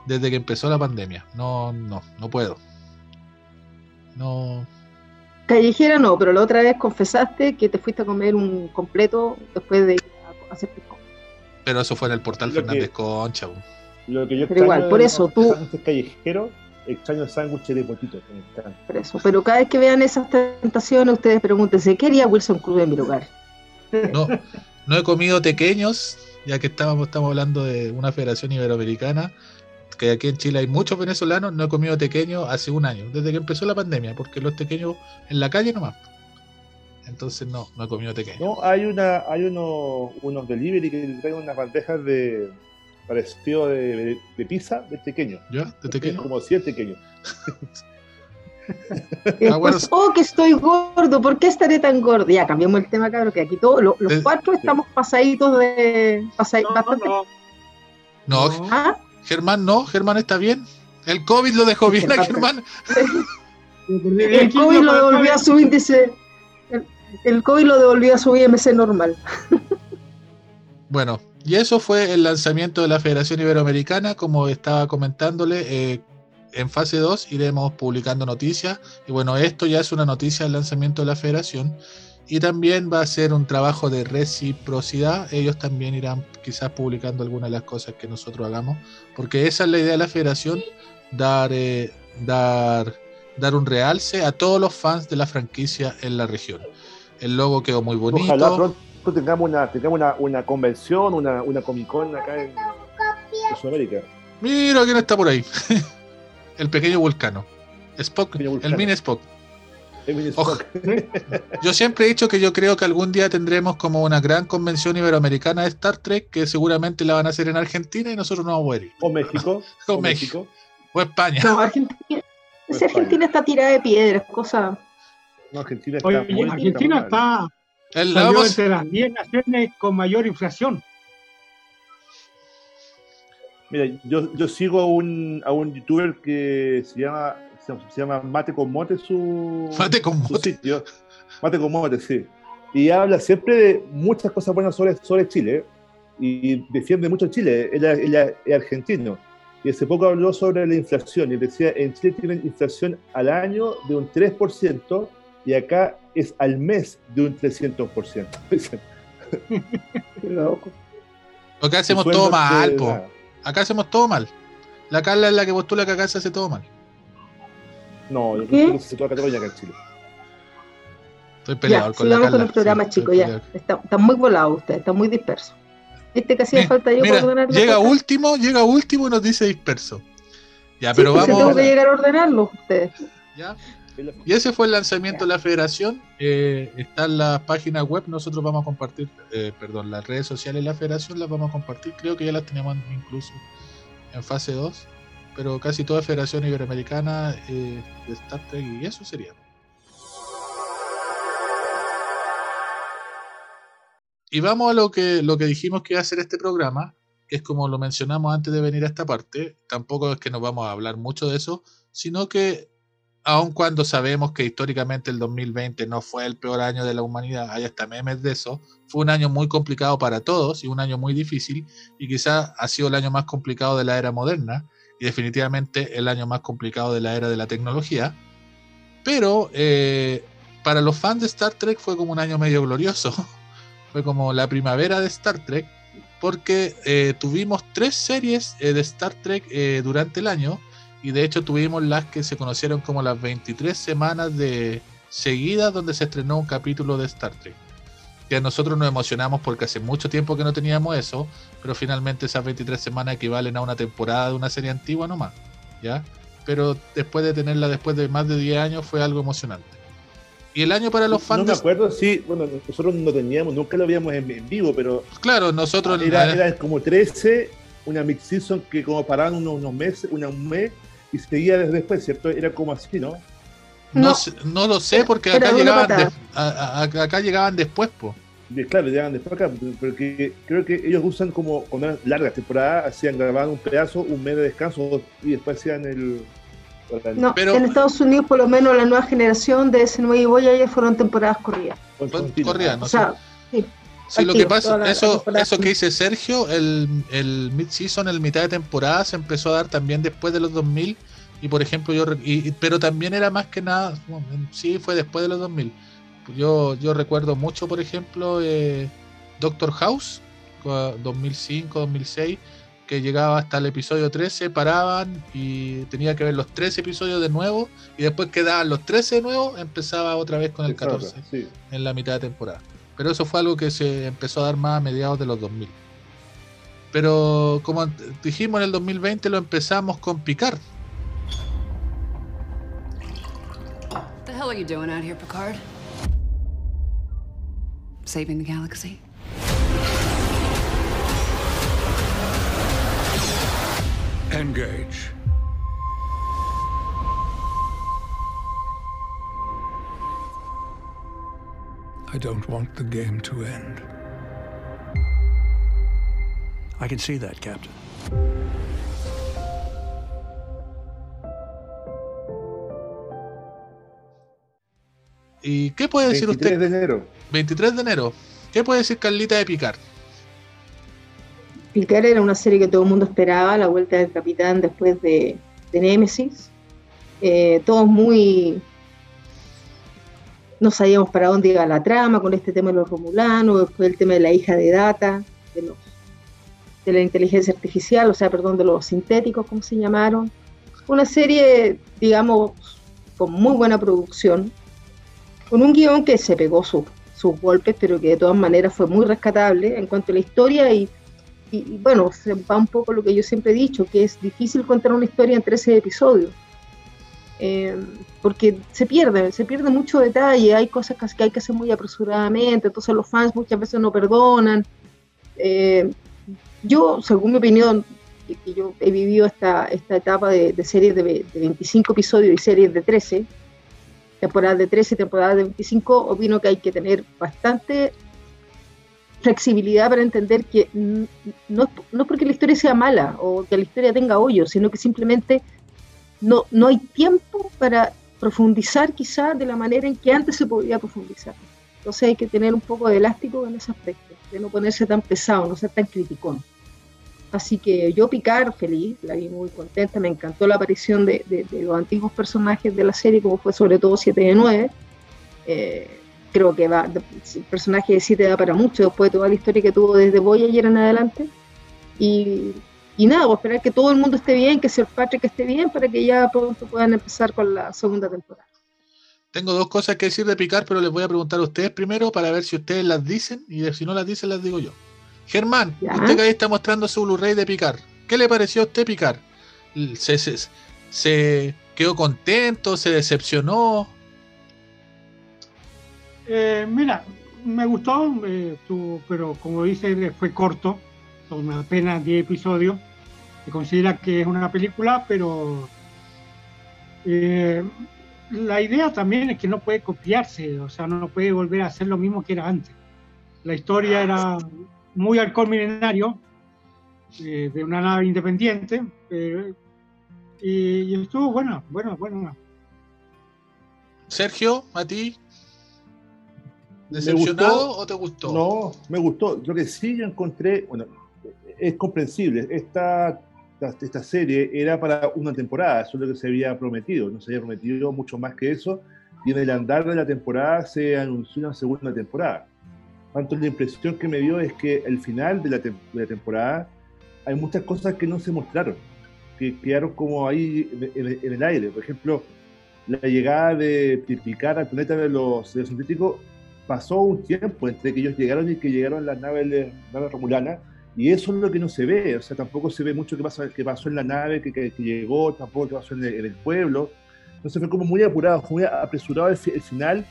desde que empezó la pandemia. No, no, no puedo. No. Callejera no, pero la otra vez confesaste que te fuiste a comer un completo después de hacer pico. Pero eso fue en el portal Fernández Concha. Lo que yo pero igual, por eso tú. callejero, extraño el sándwich de potito. Por eso, pero cada vez que vean esas tentaciones, ustedes pregúntense, ¿qué haría Wilson Cruz en mi lugar? No, no he comido pequeños, ya que estábamos, estamos hablando de una federación iberoamericana que aquí en Chile hay muchos venezolanos, no he comido tequeño hace un año, desde que empezó la pandemia, porque los tequeños en la calle nomás. Entonces no, no he comido tequeño. No, hay una, hay uno, unos delivery que traen unas bandejas de parecido de, de, pizza de tequeño. ¿Ya? ¿De tequeño? Como si es tequeño. oh, que estoy gordo, ¿por qué estaré tan gordo? Ya, cambiamos el tema, cabrón, que aquí todos los, cuatro estamos pasaditos de. no, no. ¿Ah? Germán no, Germán está bien. El COVID lo dejó bien a Germán. el COVID lo devolvió a su índice. El, COVID lo devolvió a su IMC normal. Bueno, y eso fue el lanzamiento de la Federación Iberoamericana, como estaba comentándole. Eh, en fase 2 iremos publicando noticias. Y bueno, esto ya es una noticia del lanzamiento de la federación. Y también va a ser un trabajo de reciprocidad. Ellos también irán quizás publicando algunas de las cosas que nosotros hagamos. Porque esa es la idea de la federación, dar, eh, dar, dar un realce a todos los fans de la franquicia en la región. El logo quedó muy bonito. Ojalá pronto tengamos una, tengamos una, convención, una, una Comic Con acá en, Sudamérica. Mira quién está por ahí. el pequeño vulcano. Spock, el mini Spock. yo siempre he dicho que yo creo que algún día tendremos como una gran convención iberoamericana de Star Trek que seguramente la van a hacer en Argentina y nosotros no vamos a ir. O México. o, México. O España. No, Argentina. Argentina está tirada de piedras, cosa. No, Argentina está. Argentina está. El, entre las 10 naciones con mayor inflación. Mira, yo, yo sigo a un, a un youtuber que se llama, se, llama Mate con Mote, su, Mate con Mote. Sitio. Mate con Mote, sí. Y habla siempre de muchas cosas buenas sobre, sobre Chile y defiende mucho Chile. Ella es argentino. Y hace poco habló sobre la inflación y decía, en Chile tienen inflación al año de un 3% y acá es al mes de un 300%. Lo que hacemos todo mal, po. Acá hacemos todo mal. La Carla es la que postula que acá se hace todo mal. No, yo creo que se toda Cataluña acá en Chile. Estoy peleado con la Carla. con el programa, chicos, ya. Está, muy volado usted, está muy disperso. Este que hacía falta yo para ordenar Llega último, llega último y nos dice disperso. Ya, pero vamos. Tengo que llegar a ordenarlo ustedes. Ya. Y ese fue el lanzamiento de la federación. Eh, está en la página web. Nosotros vamos a compartir, eh, perdón, las redes sociales de la federación las vamos a compartir. Creo que ya las tenemos incluso en fase 2. Pero casi toda Federación Iberoamericana eh, de Star Trek y eso sería. Y vamos a lo que, lo que dijimos que iba a ser este programa, que es como lo mencionamos antes de venir a esta parte. Tampoco es que nos vamos a hablar mucho de eso, sino que aun cuando sabemos que históricamente el 2020 no fue el peor año de la humanidad, hay hasta memes de eso, fue un año muy complicado para todos y un año muy difícil y quizás ha sido el año más complicado de la era moderna y definitivamente el año más complicado de la era de la tecnología. Pero eh, para los fans de Star Trek fue como un año medio glorioso, fue como la primavera de Star Trek porque eh, tuvimos tres series eh, de Star Trek durante el año y de hecho tuvimos las que se conocieron como las 23 semanas de seguidas donde se estrenó un capítulo de Star Trek. Que nosotros nos emocionamos porque hace mucho tiempo que no teníamos eso, pero finalmente esas 23 semanas equivalen a una temporada de una serie antigua nomás, ¿ya? Pero después de tenerla después de más de 10 años fue algo emocionante. Y el año para los fans. No me acuerdo, sí, bueno, nosotros no teníamos, nunca lo habíamos en, vivo, pero. Claro, nosotros. Era, era como 13, una mix season que como paraban unos, unos meses, una, un mes, y seguía desde después, ¿cierto? Era como así, ¿no? No, no, lo sé porque acá llegaban, acá llegaban después, pues. Claro, llegaban después acá, porque creo que ellos usan como con una larga temporada, hacían grabar un pedazo, un mes de descanso y después hacían el... No, en Estados Unidos por lo menos la nueva generación de ese nuevo ya fueron temporadas corridas. Corridas, ¿no? O sea, sí. Sí, lo que pasa, eso, eso que dice Sergio, el, el mid-season, el mitad de temporada, se empezó a dar también después de los 2000. Y por ejemplo, yo. pero también era más que nada. sí, fue después de los 2000. Yo, yo recuerdo mucho, por ejemplo, eh, Doctor House, 2005, 2006, que llegaba hasta el episodio 13, paraban y tenía que ver los 13 episodios de nuevo. Y después quedaban los 13 de nuevo, empezaba otra vez con el 14 en la mitad de temporada. Pero eso fue algo que se empezó a dar más a mediados de los 2000. Pero como dijimos en el 2020 lo empezamos con Picard. What the hell are you doing out here, Picard? saving the galaxy? Engage. I don't want the game to end. I can see that, Captain. ¿Y qué puede decir usted? de enero. 23 de enero. ¿Qué puede decir Carlita de Picard? Picard era una serie que todo el mundo esperaba, la vuelta del capitán después de, de Nemesis. Eh, todos muy. No sabíamos para dónde iba la trama con este tema de los romulanos, después el tema de la hija de Data, de, la inteligencia artificial, o sea, perdón, de los sintéticos, como se llamaron. Una serie, digamos, con muy buena producción, con un guion que se pegó sus golpes, pero que de todas maneras fue muy rescatable en cuanto a la historia y, bueno, se va un poco lo que yo siempre he dicho, que es difícil contar una historia en 13 episodios. Eh, porque se pierde, se pierde mucho detalle, hay cosas que hay que hacer muy apresuradamente, entonces los fans muchas veces no perdonan. Eh, yo, según mi opinión, que yo he vivido esta, esta etapa de, series de, de, 25 episodios y series de 13, temporadas de 13 y temporadas de 25, opino que hay que tener bastante flexibilidad para entender que no, no es porque la historia sea mala o que la historia tenga hoyos, sino que simplemente no, no hay tiempo para profundizar quizá de la manera en que antes se podía profundizar. Entonces hay que tener un poco de elástico en ese aspecto, de no ponerse tan pesado, no ser tan criticón. Así que yo Picar feliz, la vi muy contenta, me encantó la aparición de, los antiguos personajes de la serie, como fue sobre todo 7 de 9. Eh, creo que va, el personaje de 7 da para mucho después de toda la historia que tuvo desde Voyager en adelante. Y, y nada, voy a esperar que todo el mundo esté bien, que Sir Patrick esté bien, para que ya pronto puedan empezar con la segunda temporada. Tengo dos cosas que decir de Picar, pero les voy a preguntar a ustedes primero para ver si ustedes las dicen y si no las dicen las digo yo. Germán, usted que ahí está mostrando su Blu-ray de Picar. ¿Qué le pareció a usted Picar? ¿Se, se, quedó contento? ¿Se decepcionó? Eh, mira, me gustó, eh, pero como dice, fue corto, son apenas 10 episodios. Se considera que es una película, pero eh, la idea también es que no puede copiarse, o sea, no puede volver a hacer lo mismo que era antes. La historia era muy alcohol milenario, eh, de una nave independiente, eh, y, estuvo bueno, bueno, bueno. Sergio, ¿a ti? ¿Decepcionado o te gustó? No, me gustó. Lo que sí yo encontré, bueno, es comprensible. Esta, esta serie era para una temporada, eso es lo que se había prometido. No se había prometido mucho más que eso. Y en el andar de la temporada se anunció una segunda temporada. Tanto la impresión que me dio es que al final de la, temporada hay muchas cosas que no se mostraron, que quedaron como ahí en, el aire. Por ejemplo, la llegada de Picard al planeta de los, de sintéticos pasó un tiempo entre que ellos llegaron y que llegaron las naves, naves romulanas, y eso es lo que no se ve, o sea, tampoco se ve mucho qué pasó, pasó en la nave que, llegó, tampoco qué pasó en el, pueblo. Entonces fue como muy apurado, muy apresurado el final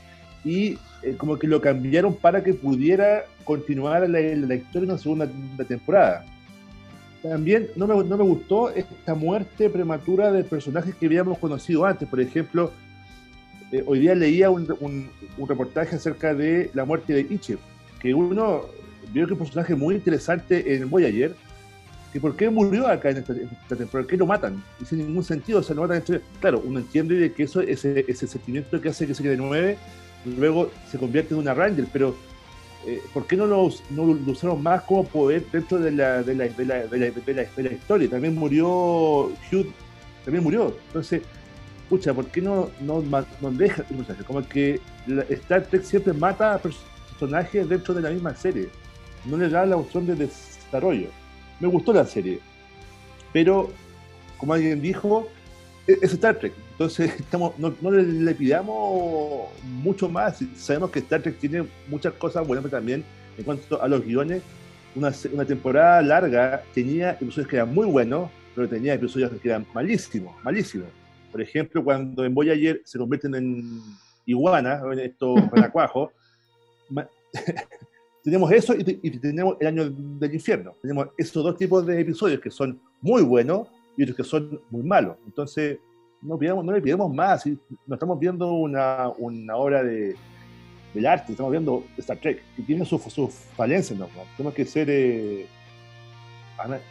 y eh, como que lo cambiaron para que pudiera continuar la, historia en la segunda temporada. También no me, no me, gustó esta muerte prematura de personajes que habíamos conocido antes. Por ejemplo, eh, hoy día leía un, un, reportaje acerca de la muerte de Ichi, que uno vio que un personaje muy interesante en Voyager, que por qué murió acá en esta, temporada, por qué lo matan, y sin ningún sentido, o lo matan Claro, uno entiende que eso es ese sentimiento que hace que se quede nueve luego se convierte en una Ranger, pero eh, ¿por qué no lo, no usaron más como poder dentro de la, de la, de la, de la, historia? También murió Hugh, también murió. Entonces, pucha, ¿por qué no nos no deja? Como que Star Trek siempre mata a personajes dentro de la misma serie. No le da la opción de desarrollo. Me gustó la serie. Pero, como alguien dijo, es Star Trek. Entonces, estamos, no, le, pidamos mucho más. Sabemos que Star Trek tiene muchas cosas buenas, pero también en cuanto a los guiones, una, una temporada larga tenía episodios que eran muy buenos, pero tenía episodios que eran malísimos, malísimos. Por ejemplo, cuando en Voyager se convierten en iguanas, en estos renacuajos, tenemos eso y, y, tenemos el año del infierno. Tenemos esos dos tipos de episodios que son muy buenos y otros que son muy malos. Entonces, no, no le pidamos más. No estamos viendo una, una obra de, del arte, estamos viendo Star Trek, que tiene sus su falencias, ¿no? Tenemos que ser eh,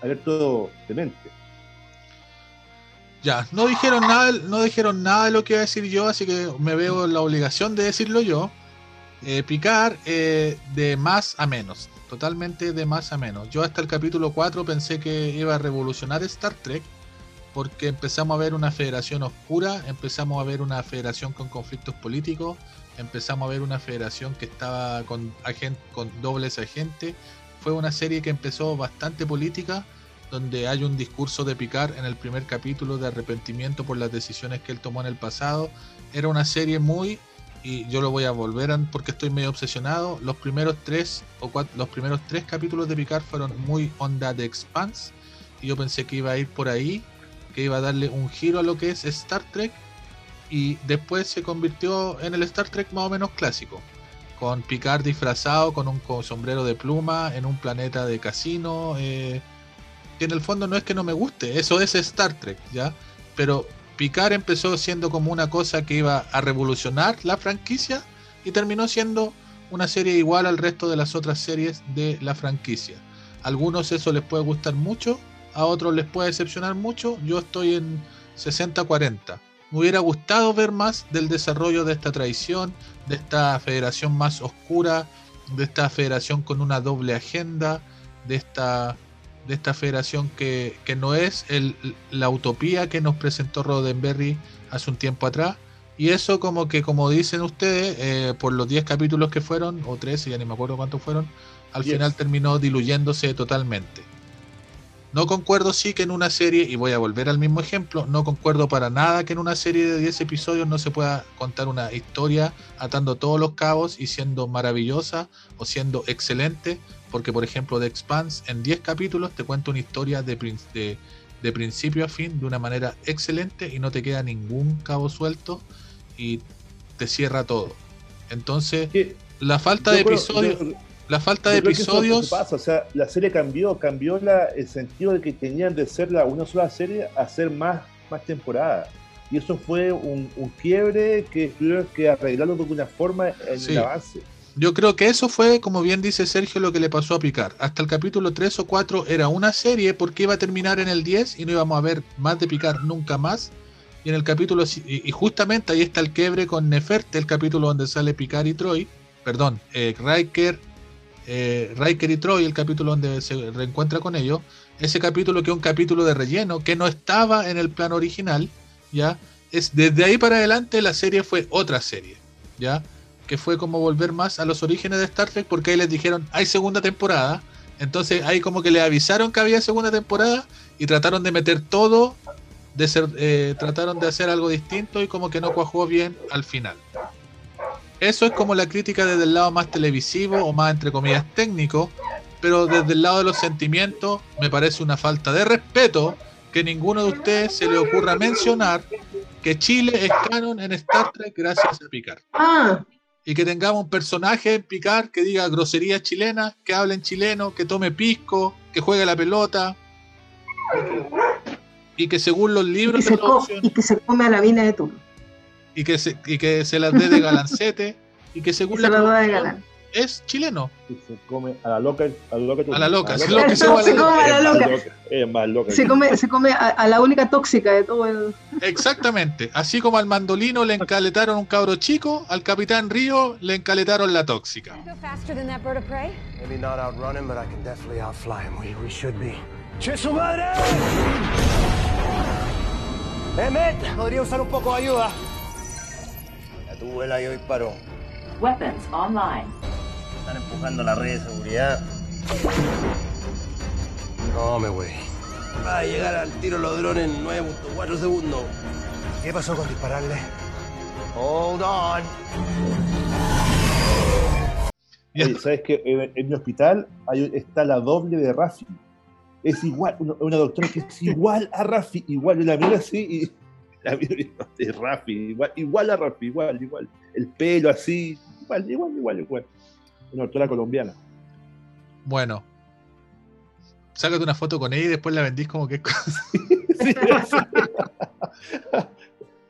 abierto de mente. Ya, no dijeron nada, no dijeron nada de lo que iba a decir yo, así que me veo la obligación de decirlo yo. Eh, picar eh, de más a menos, totalmente de más a menos. Yo hasta el capítulo 4 pensé que iba a revolucionar Star Trek, porque empezamos a ver una federación oscura, empezamos a ver una federación con conflictos políticos, empezamos a ver una federación que estaba con, con dobles agentes. Fue una serie que empezó bastante política, donde hay un discurso de Picard en el primer capítulo de arrepentimiento por las decisiones que él tomó en el pasado. Era una serie muy, y yo lo voy a volver a, porque estoy medio obsesionado. Los primeros tres o cuatro, los primeros tres capítulos de Picard fueron muy onda de Expanse, y yo pensé que iba a ir por ahí, que iba a darle un giro a lo que es Star Trek y después se convirtió en el Star Trek más o menos clásico, con Picard disfrazado con un sombrero de pluma en un planeta de casino, eh, que en el fondo no es que no me guste, eso es Star Trek, ¿ya? Pero Picard empezó siendo como una cosa que iba a revolucionar la franquicia y terminó siendo una serie igual al resto de las otras series de la franquicia. A algunos eso les puede gustar mucho, a otros les puede decepcionar mucho, yo estoy en 60-40 me hubiera gustado ver más del desarrollo de esta tradición, de esta federación más oscura, de esta federación con una doble agenda, de esta, de esta federación que, no es el, la utopía que nos presentó Roddenberry hace un tiempo atrás. Y eso como que, como dicen ustedes, eh, por los 10 capítulos que fueron, o 13, ya ni me acuerdo cuántos fueron, al final terminó diluyéndose totalmente. No concuerdo sí que en una serie, y voy a volver al mismo ejemplo, no concuerdo para nada que en una serie de 10 episodios no se pueda contar una historia atando todos los cabos y siendo maravillosa o siendo excelente, porque por ejemplo The Expanse en 10 capítulos te cuenta una historia de, de, principio a fin de una manera excelente y no te queda ningún cabo suelto y te cierra todo. Entonces, la falta de episodios... La falta de episodios. pasa, o sea, la serie cambió, cambió la, el sentido de que tenían de ser la, una sola serie a ser más, más temporada. Y eso fue un, un quiebre que tuvieron que arreglarlo de alguna forma en el avance. Yo creo que eso fue, como bien dice Sergio, lo que le pasó a Picar. Hasta el capítulo 3 o 4 era una serie porque iba a terminar en el 10 y no íbamos a ver más de Picar nunca más. Y en el capítulo, y justamente ahí está el quiebre con Neferte, el capítulo donde sale Picar y Troy, perdón, eh, Riker, eh, Riker y Troy, el capítulo donde se reencuentra con ellos, ese capítulo que es un capítulo de relleno, que no estaba en el plan original, ¿ya? Es, desde ahí para adelante la serie fue otra serie, ¿ya? Que fue como volver más a los orígenes de Star Trek, porque ahí les dijeron, hay segunda temporada, entonces ahí como que le avisaron que había segunda temporada y trataron de meter todo, de ser, eh, trataron de hacer algo distinto y como que no cuajó bien al final. Eso es como la crítica desde el lado más televisivo o más entre comillas técnico, pero desde el lado de los sentimientos me parece una falta de respeto que ninguno de ustedes se le ocurra mencionar que Chile es canon en Star Trek gracias a Picard. Ah. Y que tengamos un personaje en Picard que diga groserías chilenas, que hable en chileno, que tome pisco, que juegue la pelota. Y que según los libros y que, y que se come a la mina de turno y que se, y que se las dé de galancete y que según la de es chileno. Y se come a la loca. A la loca. A la loca. Se, come a la loca. Es más loca. Se come, se come a, la única tóxica de todo el. Exactamente. Así como al mandolino le encaletaron un cabro chico, al capitán Río le encaletaron la tóxica. Maybe not outrun but I can definitely outfly him. We, we should be. ¡Chesu madre! Emmet, podría usar un poco de ayuda vuela y hoy paró. Weapons online. Están empujando la red de seguridad. No me voy. Va a llegar al tiro los drones en 9.4 segundos. ¿Qué pasó con dispararle? Hold on. ¿Sabes que en, mi hospital hay, está la doble de Rafi? Es igual, una, doctora que es igual a Rafi, igual, la mira así y de Rafi, igual, igual a Rafi, igual, igual. El pelo así, igual, igual, igual, igual. Una autora colombiana. Bueno. Sácate una foto con ella y después la vendís como que es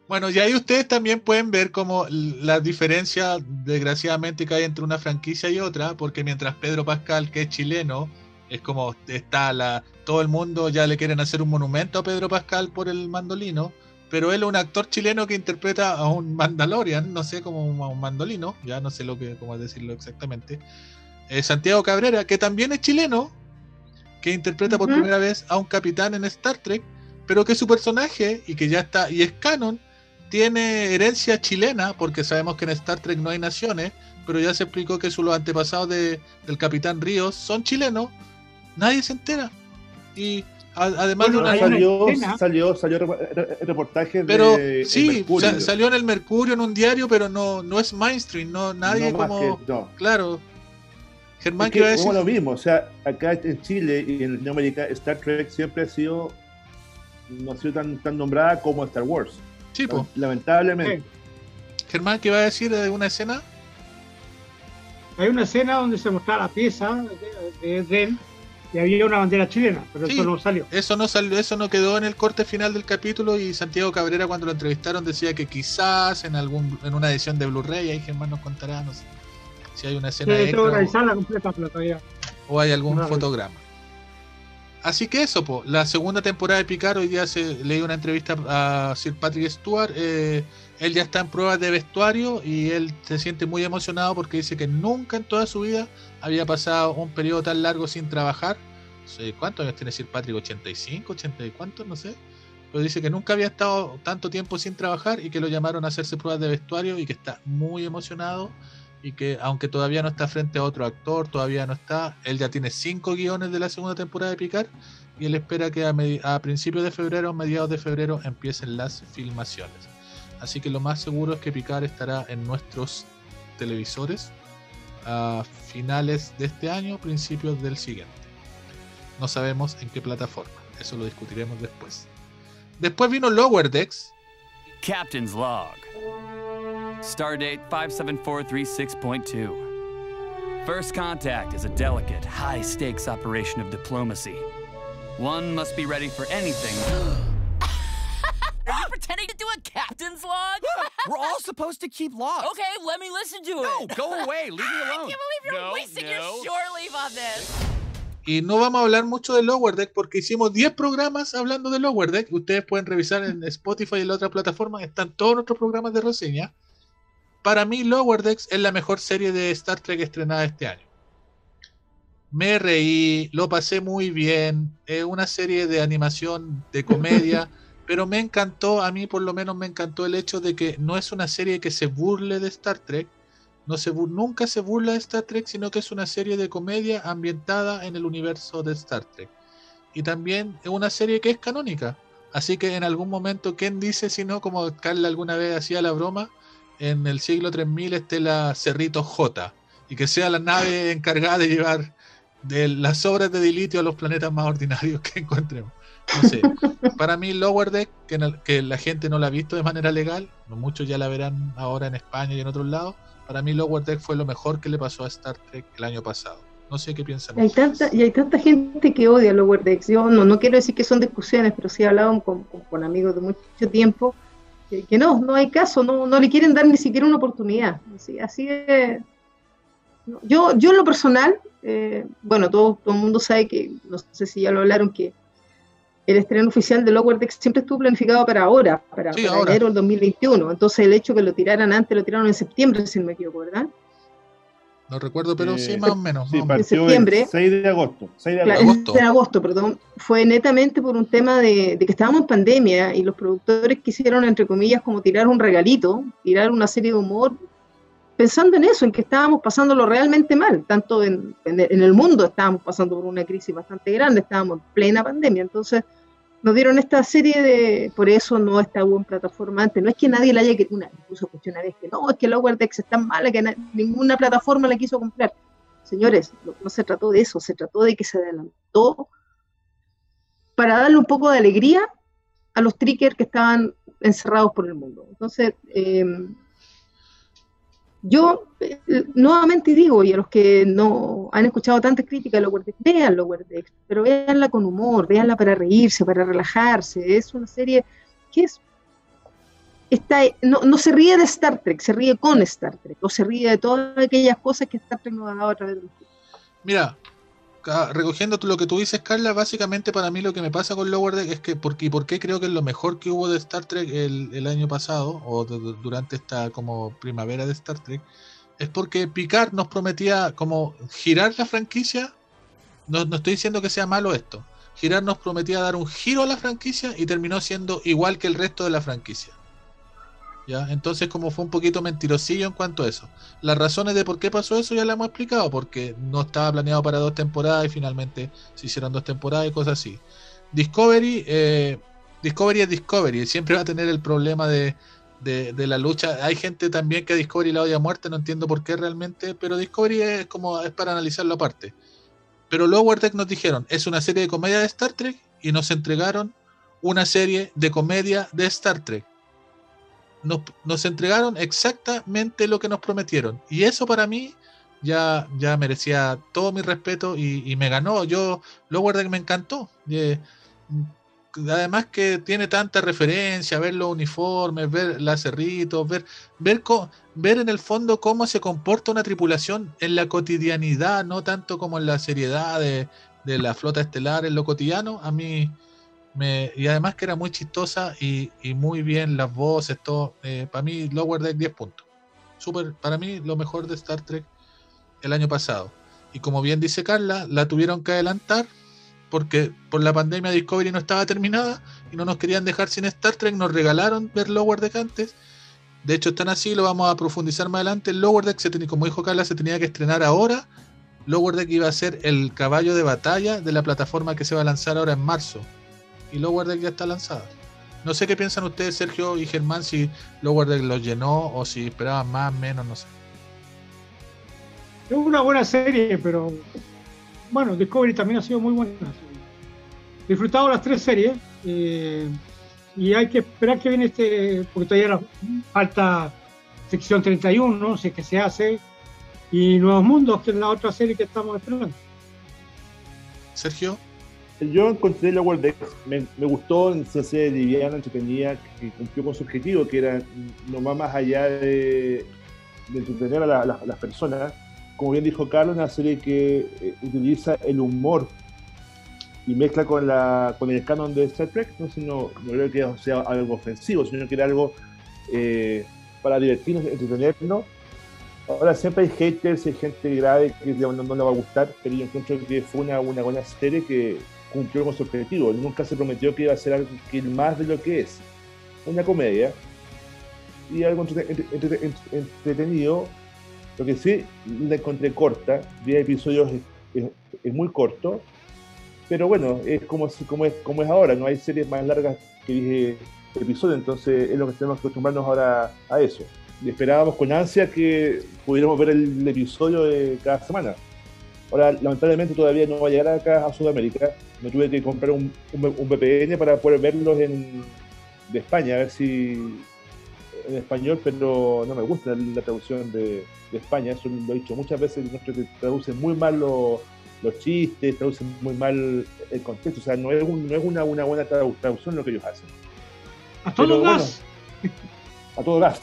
Bueno, y ahí ustedes también pueden ver como la diferencia, desgraciadamente, que hay entre una franquicia y otra, porque mientras Pedro Pascal, que es chileno, es como está la. Todo el mundo ya le quieren hacer un monumento a Pedro Pascal por el mandolino, pero él es un actor chileno que interpreta a un Mandalorian, no sé, como un, mandolino, ya no sé lo que, cómo decirlo exactamente. Eh, Santiago Cabrera, que también es chileno, que interpreta por primera vez a un capitán en Star Trek, pero que su personaje, y que ya está, y es canon, tiene herencia chilena, porque sabemos que en Star Trek no hay naciones, pero ya se explicó que los antepasados de, del capitán Ríos son chilenos, nadie se entera. Y además de una salió, salió, salió reportaje pero sí salió en el Mercurio en un diario pero no no es mainstream no nadie como claro. Germán que, iba a decir lo mismo o sea acá en Chile y en Latinoamérica Star Trek siempre ha sido no ha sido tan, tan nombrada como Star Wars. Sí pues lamentablemente. Germán qué iba a decir de una escena hay una escena donde se mostraba la pieza de, de y había una bandera chilena, pero eso no salió. Eso no salió, eso no quedó en el corte final del capítulo y Santiago Cabrera cuando lo entrevistaron decía que quizás en algún en una edición de Blu-ray, ahí Germán nos contará, no sé, si hay una escena sí, extra, completa, todavía. o hay algún fotograma. Así que eso, po, la segunda temporada de Picard, hoy día se leí una entrevista a Sir Patrick Stewart, eh, él ya está en pruebas de vestuario y él se siente muy emocionado porque dice que nunca en toda su vida había pasado un periodo tan largo sin trabajar. ¿Cuántos años tiene Sir Patrick? ¿85? ¿80 y cuántos? No sé. Pero dice que nunca había estado tanto tiempo sin trabajar y que lo llamaron a hacerse pruebas de vestuario y que está muy emocionado y que aunque todavía no está frente a otro actor, todavía no está, él ya tiene cinco guiones de la segunda temporada de Picard y él espera que a, principios de febrero o mediados de febrero empiecen las filmaciones. Así que lo más seguro es que Picard estará en nuestros televisores a finales de este año, principios del siguiente. No sabemos en qué plataforma, eso lo discutiremos después. Después vino Lower Decks. Captain's Log. Stardate 57436.2. First contact is a delicate, high stakes operation of diplomacy. One must be ready for anything. Are you pretending to do a captain's log? We're all supposed to keep logs. Okay, let me listen to it. No, go away. Leave me alone. I can't believe you're no, wasting no. your shore leave on this. Y no vamos a hablar mucho de Lower Deck porque hicimos 10 programas hablando de Lower Deck. Ustedes pueden revisar en Spotify y en la otra plataforma. Están todos nuestros programas de reseña. Para mí, Lower Decks es la mejor serie de Star Trek estrenada este año. Me reí, lo pasé muy bien. Es una serie de animación, de comedia. pero me encantó, a mí por lo menos me encantó el hecho de que no es una serie que se burle de Star Trek, no se nunca se burla de Star Trek, sino que es una serie de comedia ambientada en el universo de Star Trek. Y también es una serie que es canónica. Así que en algún momento, ¿quién dice si no, como Carla alguna vez hacía la broma, en el siglo 3000 esté la Cerrito J y que sea la nave encargada de llevar de las obras de dilitio a los planetas más ordinarios que encontremos? No sé. Para mí, Lower Deck, que, que, la gente no la ha visto de manera legal, muchos ya la verán ahora en España y en otros lados. Para mí, Lower Deck fue lo mejor que le pasó a Star Trek el año pasado. No sé qué piensan. Hay tanta, y hay tanta gente que odia Lower Decks. Yo no, no quiero decir que son discusiones, pero sí he hablado con, con, amigos de mucho tiempo que, no, no hay caso, no, no le quieren dar ni siquiera una oportunidad. Así, así de, yo, yo en lo personal, eh, bueno, todo, todo el mundo sabe que, no sé si ya lo hablaron, que el estreno oficial de Lower siempre estuvo planificado para ahora, para, enero del 2021. Entonces el hecho que lo tiraran antes, lo tiraron en septiembre, si no me equivoco, ¿verdad? No recuerdo, pero sí, más o menos. Sí, en septiembre. 6 de agosto. 6 de agosto. de agosto, perdón. Fue netamente por un tema de, de, que estábamos en pandemia y los productores quisieron, entre comillas, como tirar un regalito, tirar una serie de humor, pensando en eso, en que estábamos pasándolo realmente mal. Tanto en, en, en el mundo estábamos pasando por una crisis bastante grande, estábamos en plena pandemia. Entonces nos dieron esta serie de, por eso no está en plataforma antes, no es que nadie la haya una, incluso vez que no, es que Lower Decks es tan mala que ninguna plataforma la quiso comprar. Señores, no, se trató de eso, se trató de que se adelantó para darle un poco de alegría a los trickers que estaban encerrados por el mundo. Entonces, eh, yo eh, nuevamente digo, y a los que no han escuchado tantas críticas Lower Decks, vean Lower Decks, pero véanla con humor, véanla para reírse, para relajarse. Es una serie que es está, no, no, se ríe de Star Trek, se ríe con Star Trek, o se ríe de todas aquellas cosas que Star Trek nos ha dado a través de los Mira, recogiendo lo que tú dices, Carla, básicamente para mí lo que me pasa con Lower Deck es que, porque, ¿y por qué creo que es lo mejor que hubo de Star Trek el, el año pasado, o durante esta como primavera de Star Trek? Es porque Picard nos prometía como girar la franquicia. No, no estoy diciendo que sea malo esto. Girar nos prometía dar un giro a la franquicia y terminó siendo igual que el resto de la franquicia. Entonces como fue un poquito mentirosillo en cuanto a eso. Las razones de por qué pasó eso ya las hemos explicado, porque no estaba planeado para dos temporadas y finalmente se hicieron dos temporadas y cosas así. Discovery, eh, Discovery es Discovery, siempre va a tener el problema de, la lucha. Hay gente también que Discovery la odia a muerte, no entiendo por qué realmente, pero Discovery es como es para analizarlo aparte. Pero Lower Deck nos dijeron, es una serie de comedia de Star Trek y nos entregaron una serie de comedia de Star Trek nos, entregaron exactamente lo que nos prometieron. Y eso para mí ya, ya merecía todo mi respeto y, me ganó. Yo, Lower Deck me encantó. además que tiene tanta referencia, ver los uniformes, ver las cerritos, ver, ver, ver en el fondo cómo se comporta una tripulación en la cotidianidad, no tanto como en la seriedad de, de la flota estelar en lo cotidiano, a mí y además que era muy chistosa y, muy bien las voces, todo. Eh, para mí, Lower Deck 10 puntos. Super, para mí, lo mejor de Star Trek el año pasado. Y como bien dice Carla, la tuvieron que adelantar porque por la pandemia Discovery no estaba terminada y no nos querían dejar sin Star Trek. Nos regalaron ver Lower Deck antes. De hecho, están así, lo vamos a profundizar más adelante. Lower Deck, se como dijo Carla, se tenía que estrenar ahora. Lower Deck iba a ser el caballo de batalla de la plataforma que se va a lanzar ahora en marzo y Lower Deck ya está lanzada. No sé qué piensan ustedes, Sergio y Germán, si Lower Deck lo llenó o si esperaban más, menos, no sé. Es una buena serie, pero bueno, Discovery también ha sido muy buena. Disfrutado las tres series eh, y hay que esperar que viene este, porque todavía falta sección 31, no sé qué se hace, y Nuevos Mundos, que es la otra serie que estamos esperando. Sergio yo encontré la World Deck, me, gustó, se hace liviana, entretenida, que cumplió con su objetivo, que era no va más allá de, entretener a las personas. Como bien dijo Carlos, una serie que eh, utiliza el humor y mezcla con, la, con el canon de Star Trek, no, no creo que sea algo ofensivo, sino que era algo eh, para divertirnos, entretenernos. Ahora siempre hay haters, hay gente grave que no, no, va a gustar, pero yo encuentro que fue una buena serie que cumplió con su objetivo. Nunca se prometió que iba a ser algo más de lo que es. Una comedia y algo entretenido. Lo que sí la encontré corta, 10 episodios es, muy corto, pero bueno, es como, como, es como es ahora, no hay series más largas que dije episodios, entonces es lo que tenemos que acostumbrarnos ahora a eso. Y esperábamos con ansia que pudiéramos ver el episodio de cada semana. Ahora, lamentablemente todavía no va a llegar acá a Sudamérica. Me tuve que comprar un, un, VPN para poder verlos en, de España, a ver si en español, pero no me gusta la traducción de, España. Eso lo he dicho muchas veces, traducen muy mal los, chistes, traducen muy mal el contexto. O sea, no es, no es una, una, buena traducción lo que ellos hacen. A todo gas. a todo gas.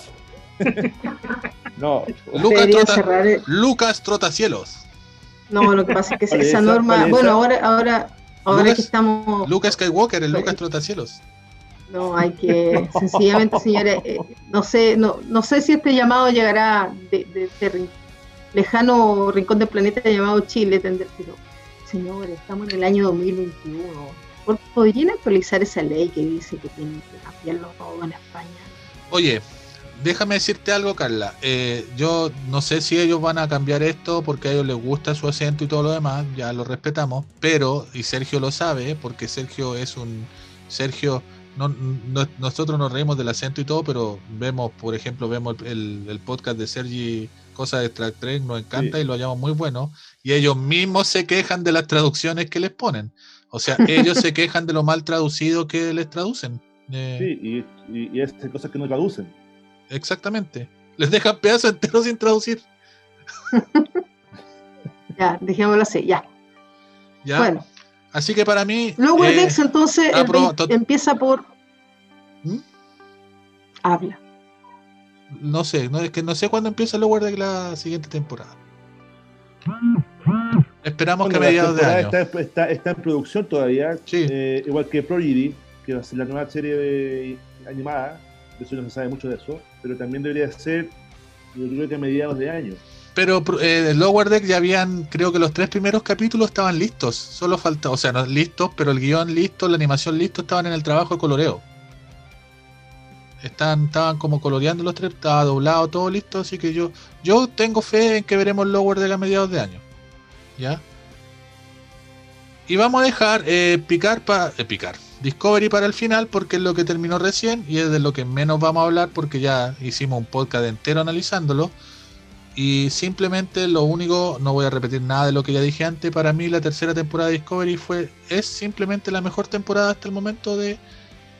no. Lucas, trota, Lucas Trotacielos. No, lo que pasa es que esa norma, bueno, ahora, ahora, ahora que estamos. Lucas Skywalker, el Lucas Trotacielos. No, hay que, sencillamente, señores, eh, no sé, no, no sé si este llamado llegará de, de, lejano rincón del planeta llamado Chile, pero señores, estamos en el año 2021. ¿Podrían actualizar esa ley que dice que tienen que cambiarlo todo en España? Oye, déjame decirte algo, Carla. Eh, yo no sé si ellos van a cambiar esto porque a ellos les gusta su acento y todo lo demás, ya lo respetamos, pero, y Sergio lo sabe, porque Sergio es un. Sergio, no, nosotros nos reímos del acento y todo, pero vemos, por ejemplo, vemos el, podcast de Sergi, Cosas de Track nos encanta y lo hallamos muy bueno, y ellos mismos se quejan de las traducciones que les ponen. O sea, ellos se quejan de lo mal traducido que les traducen. Eh, sí, y, y, es cosas que no traducen. Exactamente. Les dejan pedazos enteros sin traducir. ya, dejémoslo así, ya. Ya. Bueno. Así que para mí. Lower eh, entonces empieza por. ¿Mm? habla. No sé, no, es que no sé cuándo empieza Lower Deck la siguiente temporada. Esperamos que a mediados de año. Está, está- está en producción todavía, Sí. eh, igual que Prodigy, que va a ser la nueva serie de- animada. De eso no se sabe mucho de eso, pero también debería ser, yo creo que a mediados de año. Pero eh, Lower Deck ya habían, creo que los tres primeros capítulos estaban listos. Solo falta, o sea, no listos, pero el guion listo, la animación listo, estaban en el trabajo de coloreo. Estaban, estaban como coloreando los tres, estaba doblado, todo listo, así que yo, yo tengo fe en que veremos Lower Deck a mediados de año. ¿Ya? Y vamos a dejar eh, picar para picar. Discovery para el final porque es lo que terminó recién y es de lo que menos vamos a hablar porque ya hicimos un podcast entero analizándolo. Y simplemente lo único, no voy a repetir nada de lo que ya dije antes, para mí la tercera temporada de Discovery fue, es simplemente la mejor temporada hasta el momento de,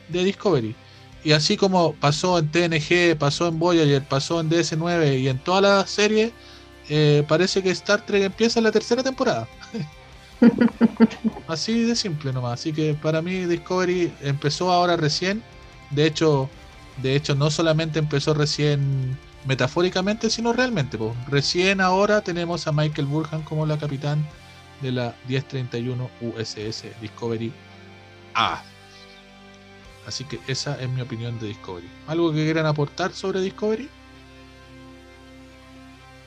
de Discovery. Y así como pasó en TNG, pasó en Voyager, pasó en DS9 y en toda la serie, eh, parece que Star Trek empieza en la tercera temporada. Así de simple nomás. Así que para mí Discovery empezó ahora recién. De hecho, de hecho no solamente empezó recién metafóricamente, sino realmente. po. Recién ahora tenemos a Michael Burhan como la capitán de la 1031 USS Discovery A. Así que esa es mi opinión de Discovery. ¿Algo que quieran aportar sobre Discovery?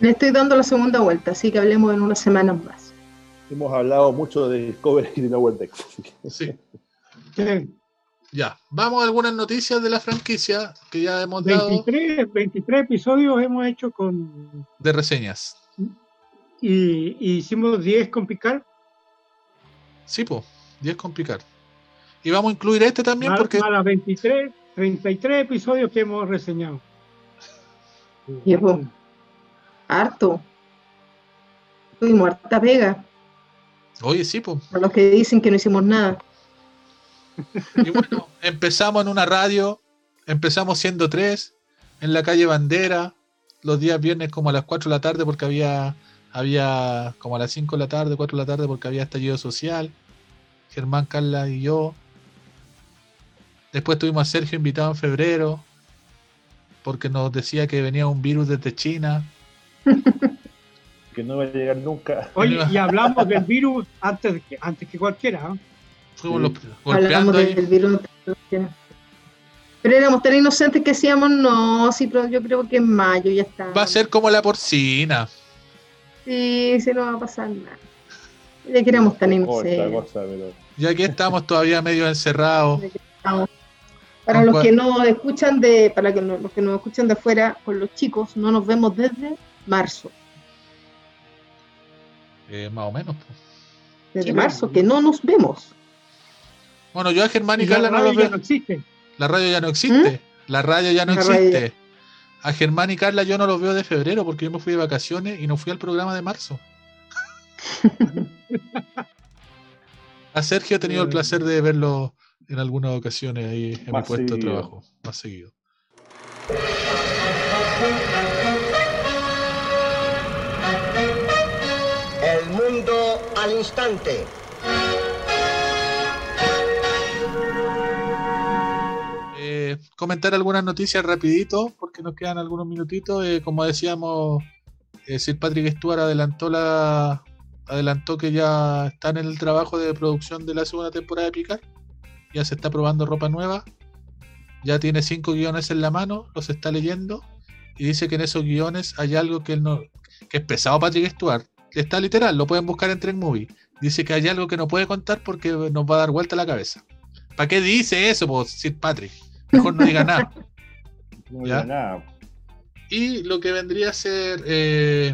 Le estoy dando la segunda vuelta, así que hablemos en unas semanas más. Hemos hablado mucho de Discovery y de Lower. Sí. Ya. Vamos a algunas noticias de la franquicia que ya hemos dado 23, 23 episodios hemos hecho con. de reseñas. Y, y hicimos 10 con Picard. Sí, pues, 10 con Picard. Y vamos a incluir este también Más, porque las 23, 33 episodios que hemos reseñado. Viejo, harto. Tuvimos harta pega. Oye, sí, pues. A los que dicen que no hicimos nada. Y bueno, empezamos en una radio, empezamos siendo tres, en la calle Bandera, los días viernes como a las 4 de la tarde porque había, había como a las 5 de la tarde, 4 de la tarde porque había estallido social. Germán, Carla y yo. Después tuvimos a Sergio invitado en febrero porque nos decía que venía un virus desde China. Que no va a llegar nunca. Oye, y hablamos del virus antes, de que, antes que cualquiera. ¿eh? Fuimos los- Hablamos ahí. del virus. Pero éramos tan inocentes que decíamos, no, sí, pero yo creo que en mayo ya está. Va a ser como la porcina. Sí, sí, no va a pasar nada. Ya que éramos tan inocentes. cosa, pero. Y aquí estamos todavía medio encerrados. Para los que no escuchan de, para que no- los que nos escuchan de afuera, con los chicos, no nos vemos desde marzo. Eh, más o menos. pues. Desde Sí, marzo, que no nos vemos. Bueno, yo a Germán y, Y la Carla no radio los ya veo. no existe. La radio ya no existe. La radio ya no ¿Mm? La radio existe. A Germán y Carla yo no los veo de febrero porque yo me fui de vacaciones y no fui al programa de marzo. a Sergio he tenido el placer de verlo en algunas ocasiones ahí en mi puesto de trabajo. Más seguido. al instante. Eh, comentar algunas noticias rapidito porque nos quedan algunos minutitos. Eh, como decíamos, eh, Sir Patrick Stewart adelantó la adelantó que ya están en el trabajo de producción de la segunda temporada de Picard. Ya se está probando ropa nueva. Ya tiene cinco guiones en la mano, los está leyendo y dice que en esos guiones hay algo que él no que es pesado Patrick Stewart. Está literal, lo pueden buscar en Trek Movie. Dice que hay algo que no puede contar porque nos va a dar vuelta la cabeza. ¿Para qué dice eso, po, Sir Patrick? Mejor no diga nada. No diga nada. Y lo que vendría a ser. eh,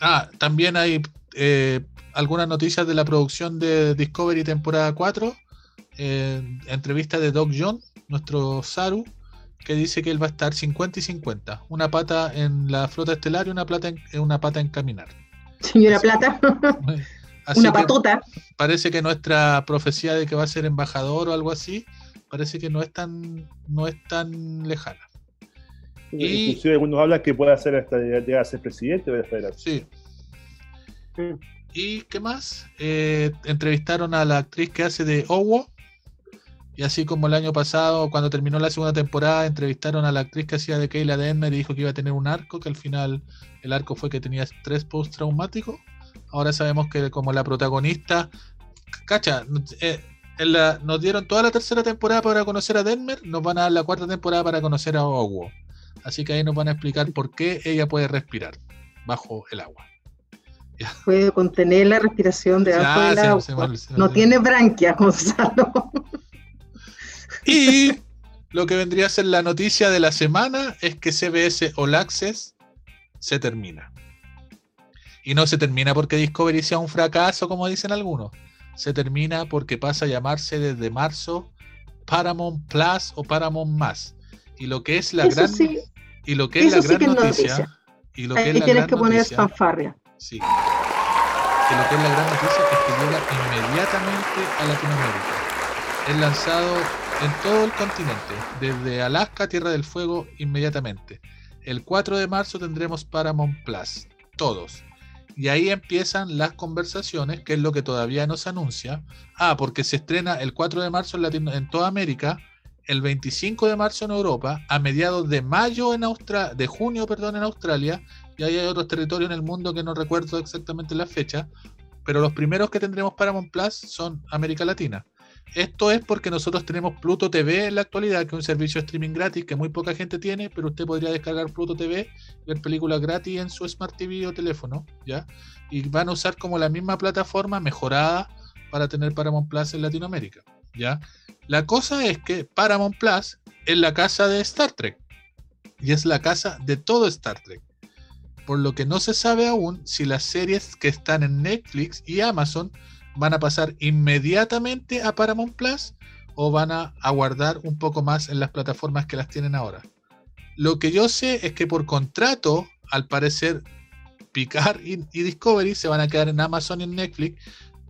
ah, también hay eh, algunas noticias de la producción de Discovery temporada 4. eh, entrevista de Doc John, nuestro Saru, que dice que él va a estar 50 y 50. Una pata en la flota estelar y una, plata en, una pata en caminar. Señora Plata, Así una que patota. parece que nuestra profecía de que va a ser embajador o algo así, parece que no es tan, no es tan lejana. Y- Inclusive algunos hablan que puede hacer hasta llegar a ser presidente de la federación. Sí. ¿Y qué más? Eh, entrevistaron a la actriz que hace de Owo, Y así como el año pasado, cuando terminó la segunda temporada, entrevistaron a la actriz que hacía de Kayla Denmer y dijo que iba a tener un arco, que al final el arco fue que tenía estrés postraumático. Ahora sabemos que como la protagonista, cacha, eh, nos dieron toda la tercera temporada para conocer a Denmer, nos van a dar la cuarta temporada para conocer a Owo. Así que ahí nos van a explicar por qué ella puede respirar bajo el agua. Puede contener la respiración de agua. no tiene branquias, Gonzalo. Y lo que vendría a ser la noticia de la semana es que CBS All Access se termina. Y no se termina porque Discovery sea un fracaso, como dicen algunos. Se termina porque pasa a llamarse desde marzo Paramount Plus o Paramount Más. Y lo que es la gran y lo que es la gran noticia, y lo que es la tienes que poner fanfarria. Sí. Que lo que es la gran noticia es que llega inmediatamente a Latinoamérica. Es lanzado en todo el continente, desde Alaska, Tierra del Fuego, inmediatamente. El 4 de marzo tendremos Paramount Plus, todos. Y ahí empiezan las conversaciones, que es lo que todavía no se anuncia. Ah, porque se estrena el 4 de marzo en, en toda América, el 25 de marzo en Europa, a mediados de mayo en Australia, de junio, perdón, en Australia, y ahí hay otros territorios en el mundo que no recuerdo exactamente la fecha, pero los primeros que tendremos Paramount Plus son América Latina. Esto es porque nosotros tenemos Pluto TV en la actualidad, que es un servicio de streaming gratis que muy poca gente tiene, pero usted podría descargar Pluto TV, ver películas gratis en su Smart TV o teléfono, ¿ya? Y van a usar como la misma plataforma mejorada para tener Paramount Plus en Latinoamérica, ¿ya? La cosa es que Paramount Plus es la casa de Star Trek y es la casa de todo Star Trek. Por lo que no se sabe aún si las series que están en Netflix y Amazon van a pasar inmediatamente a Paramount Plus o van a aguardar un poco más en las plataformas que las tienen ahora. Lo que yo sé es que por contrato, al parecer, Picard y, Discovery se van a quedar en Amazon y en Netflix,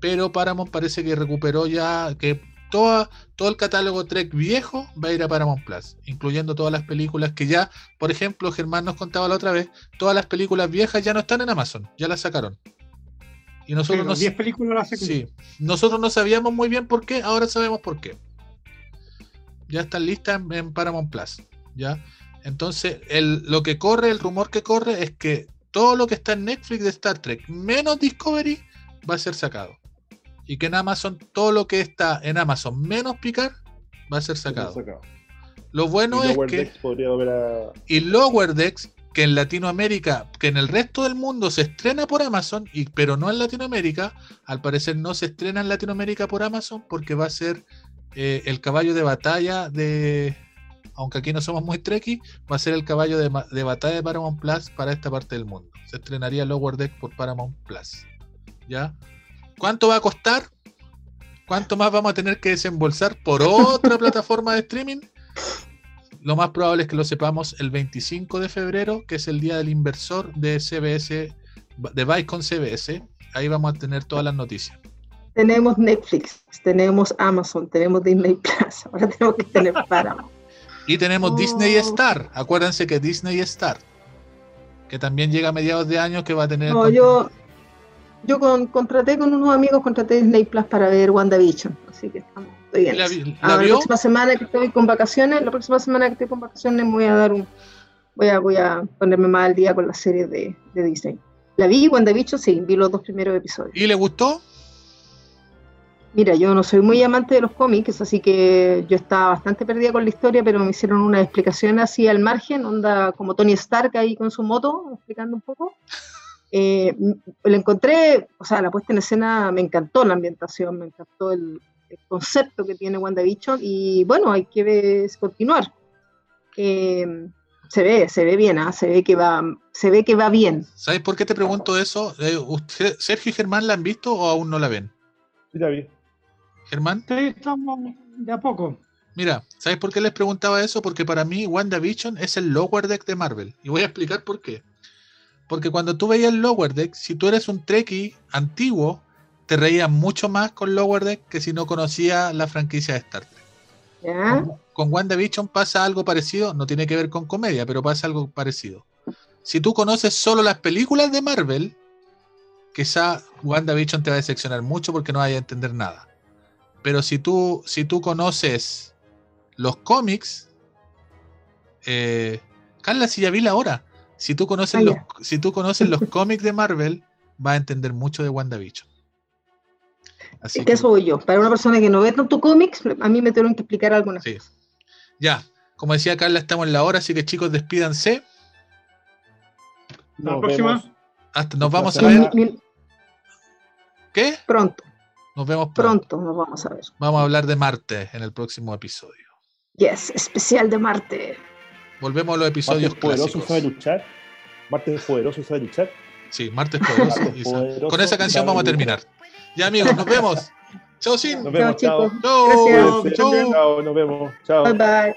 pero Paramount parece que recuperó ya que toda, todo el catálogo Trek viejo va a ir a Paramount Plus, incluyendo todas las películas que ya, por ejemplo, Germán nos contaba la otra vez, todas las películas viejas ya no están en Amazon, ya las sacaron. Y nosotros no, películas sí, nosotros no sabíamos muy bien por qué, ahora sabemos por qué. Ya están listas en, Paramount Plus. ¿ya? Entonces, el, lo que corre, el rumor que corre es que todo lo que está en Netflix de Star Trek, menos Discovery, va a ser sacado. Y que en Amazon, todo lo que está en Amazon, menos Picard, va a ser sacado. Lo bueno es que. Y Lower Decks que en Latinoamérica, que en el resto del mundo se estrena por Amazon, y, pero no en Latinoamérica, al parecer no se estrena en Latinoamérica por Amazon porque va a ser eh, el caballo de batalla de, aunque aquí no somos muy treki, va a ser el caballo de, batalla de Paramount Plus para esta parte del mundo. Se estrenaría Lower Deck por Paramount Plus. ¿Ya? ¿Cuánto va a costar? ¿Cuánto más vamos a tener que desembolsar por otra plataforma de streaming? Lo más probable es que lo sepamos el 25 de febrero, que es el día del inversor de CBS, de Vicon CBS. Ahí vamos a tener todas las noticias. Tenemos Netflix, tenemos Amazon, tenemos Disney Plus, ahora tenemos que tener Paramount. y tenemos Disney Star. Acuérdense que Disney Star, que también llega a mediados de año, que va a tener. No, yo, yo contraté con unos amigos, contraté Disney Plus para ver WandaVision, así que estamos la, ah, próxima semana que estoy con vacaciones, la próxima semana que estoy con vacaciones voy a dar un, voy a, voy a ponerme más al día con la serie de, de Disney. La vi cuando he dicho, sí, vi los dos primeros episodios. ¿Y le gustó? Mira, yo no soy muy amante de los cómics, así que yo estaba bastante perdida con la historia, pero me hicieron una explicación así al margen, onda como Tony Stark ahí con su moto, explicando un poco. Eh, le encontré, o sea, la puesta en escena me encantó la ambientación, me encantó el, concepto que tiene WandaVision y bueno, hay que continuar. Eh, se ve, se ve bien, ¿ah? se ve que va, se ve que va bien. ¿Sabes por qué te pregunto eso? Eh, ¿usted, ¿Sergio y Germán la han visto o aún no la ven? Sí, la vi. ¿Germán? Sí, estamos de a poco. Mira, ¿sabes por qué les preguntaba eso? Porque para mí WandaVision es el Lower Deck de Marvel. Y voy a explicar por qué. Porque cuando tú veías el Lower Deck, si tú eres un Trekkie antiguo, te reías mucho más con Lower Deck que si no conocía la franquicia de Star Trek. Con, con WandaVision pasa algo parecido, no tiene que ver con comedia, pero pasa algo parecido. Si tú conoces solo las películas de Marvel, quizá WandaVision te va a decepcionar mucho porque no vaya a entender nada. Pero si tú, si tú conoces los cómics, eh, Carla, si ya vi la hora. Si tú conoces, Ah, los, ya. si tú conoces los cómics de Marvel, vas a entender mucho de WandaVision. Así que eso voy yo. Para una persona que no ve tanto cómics, a mí me tuvieron que explicar algunas Sí. Ya, como decía Carla, estamos en la hora, así que chicos, despídanse. La Nos próxima. vemos. Hasta, nos vamos a ver. Mi- ¿Qué? Pronto, Nos vemos pronto. pronto nos vamos a ver. Vamos a hablar de Marte en el próximo episodio. Yes, especial de Marte. Volvemos a los episodios Martes poderoso clásicos. sabe luchar. Martes poderoso sabe luchar. Sí, martes poderoso. Martes Isa. poderoso Con esa canción vamos a luchar. terminar. Ya amigos, nos vemos. Chao, Sin. Nos vemos, chao. Chao. Chao, nos vemos. Chao. Bye bye.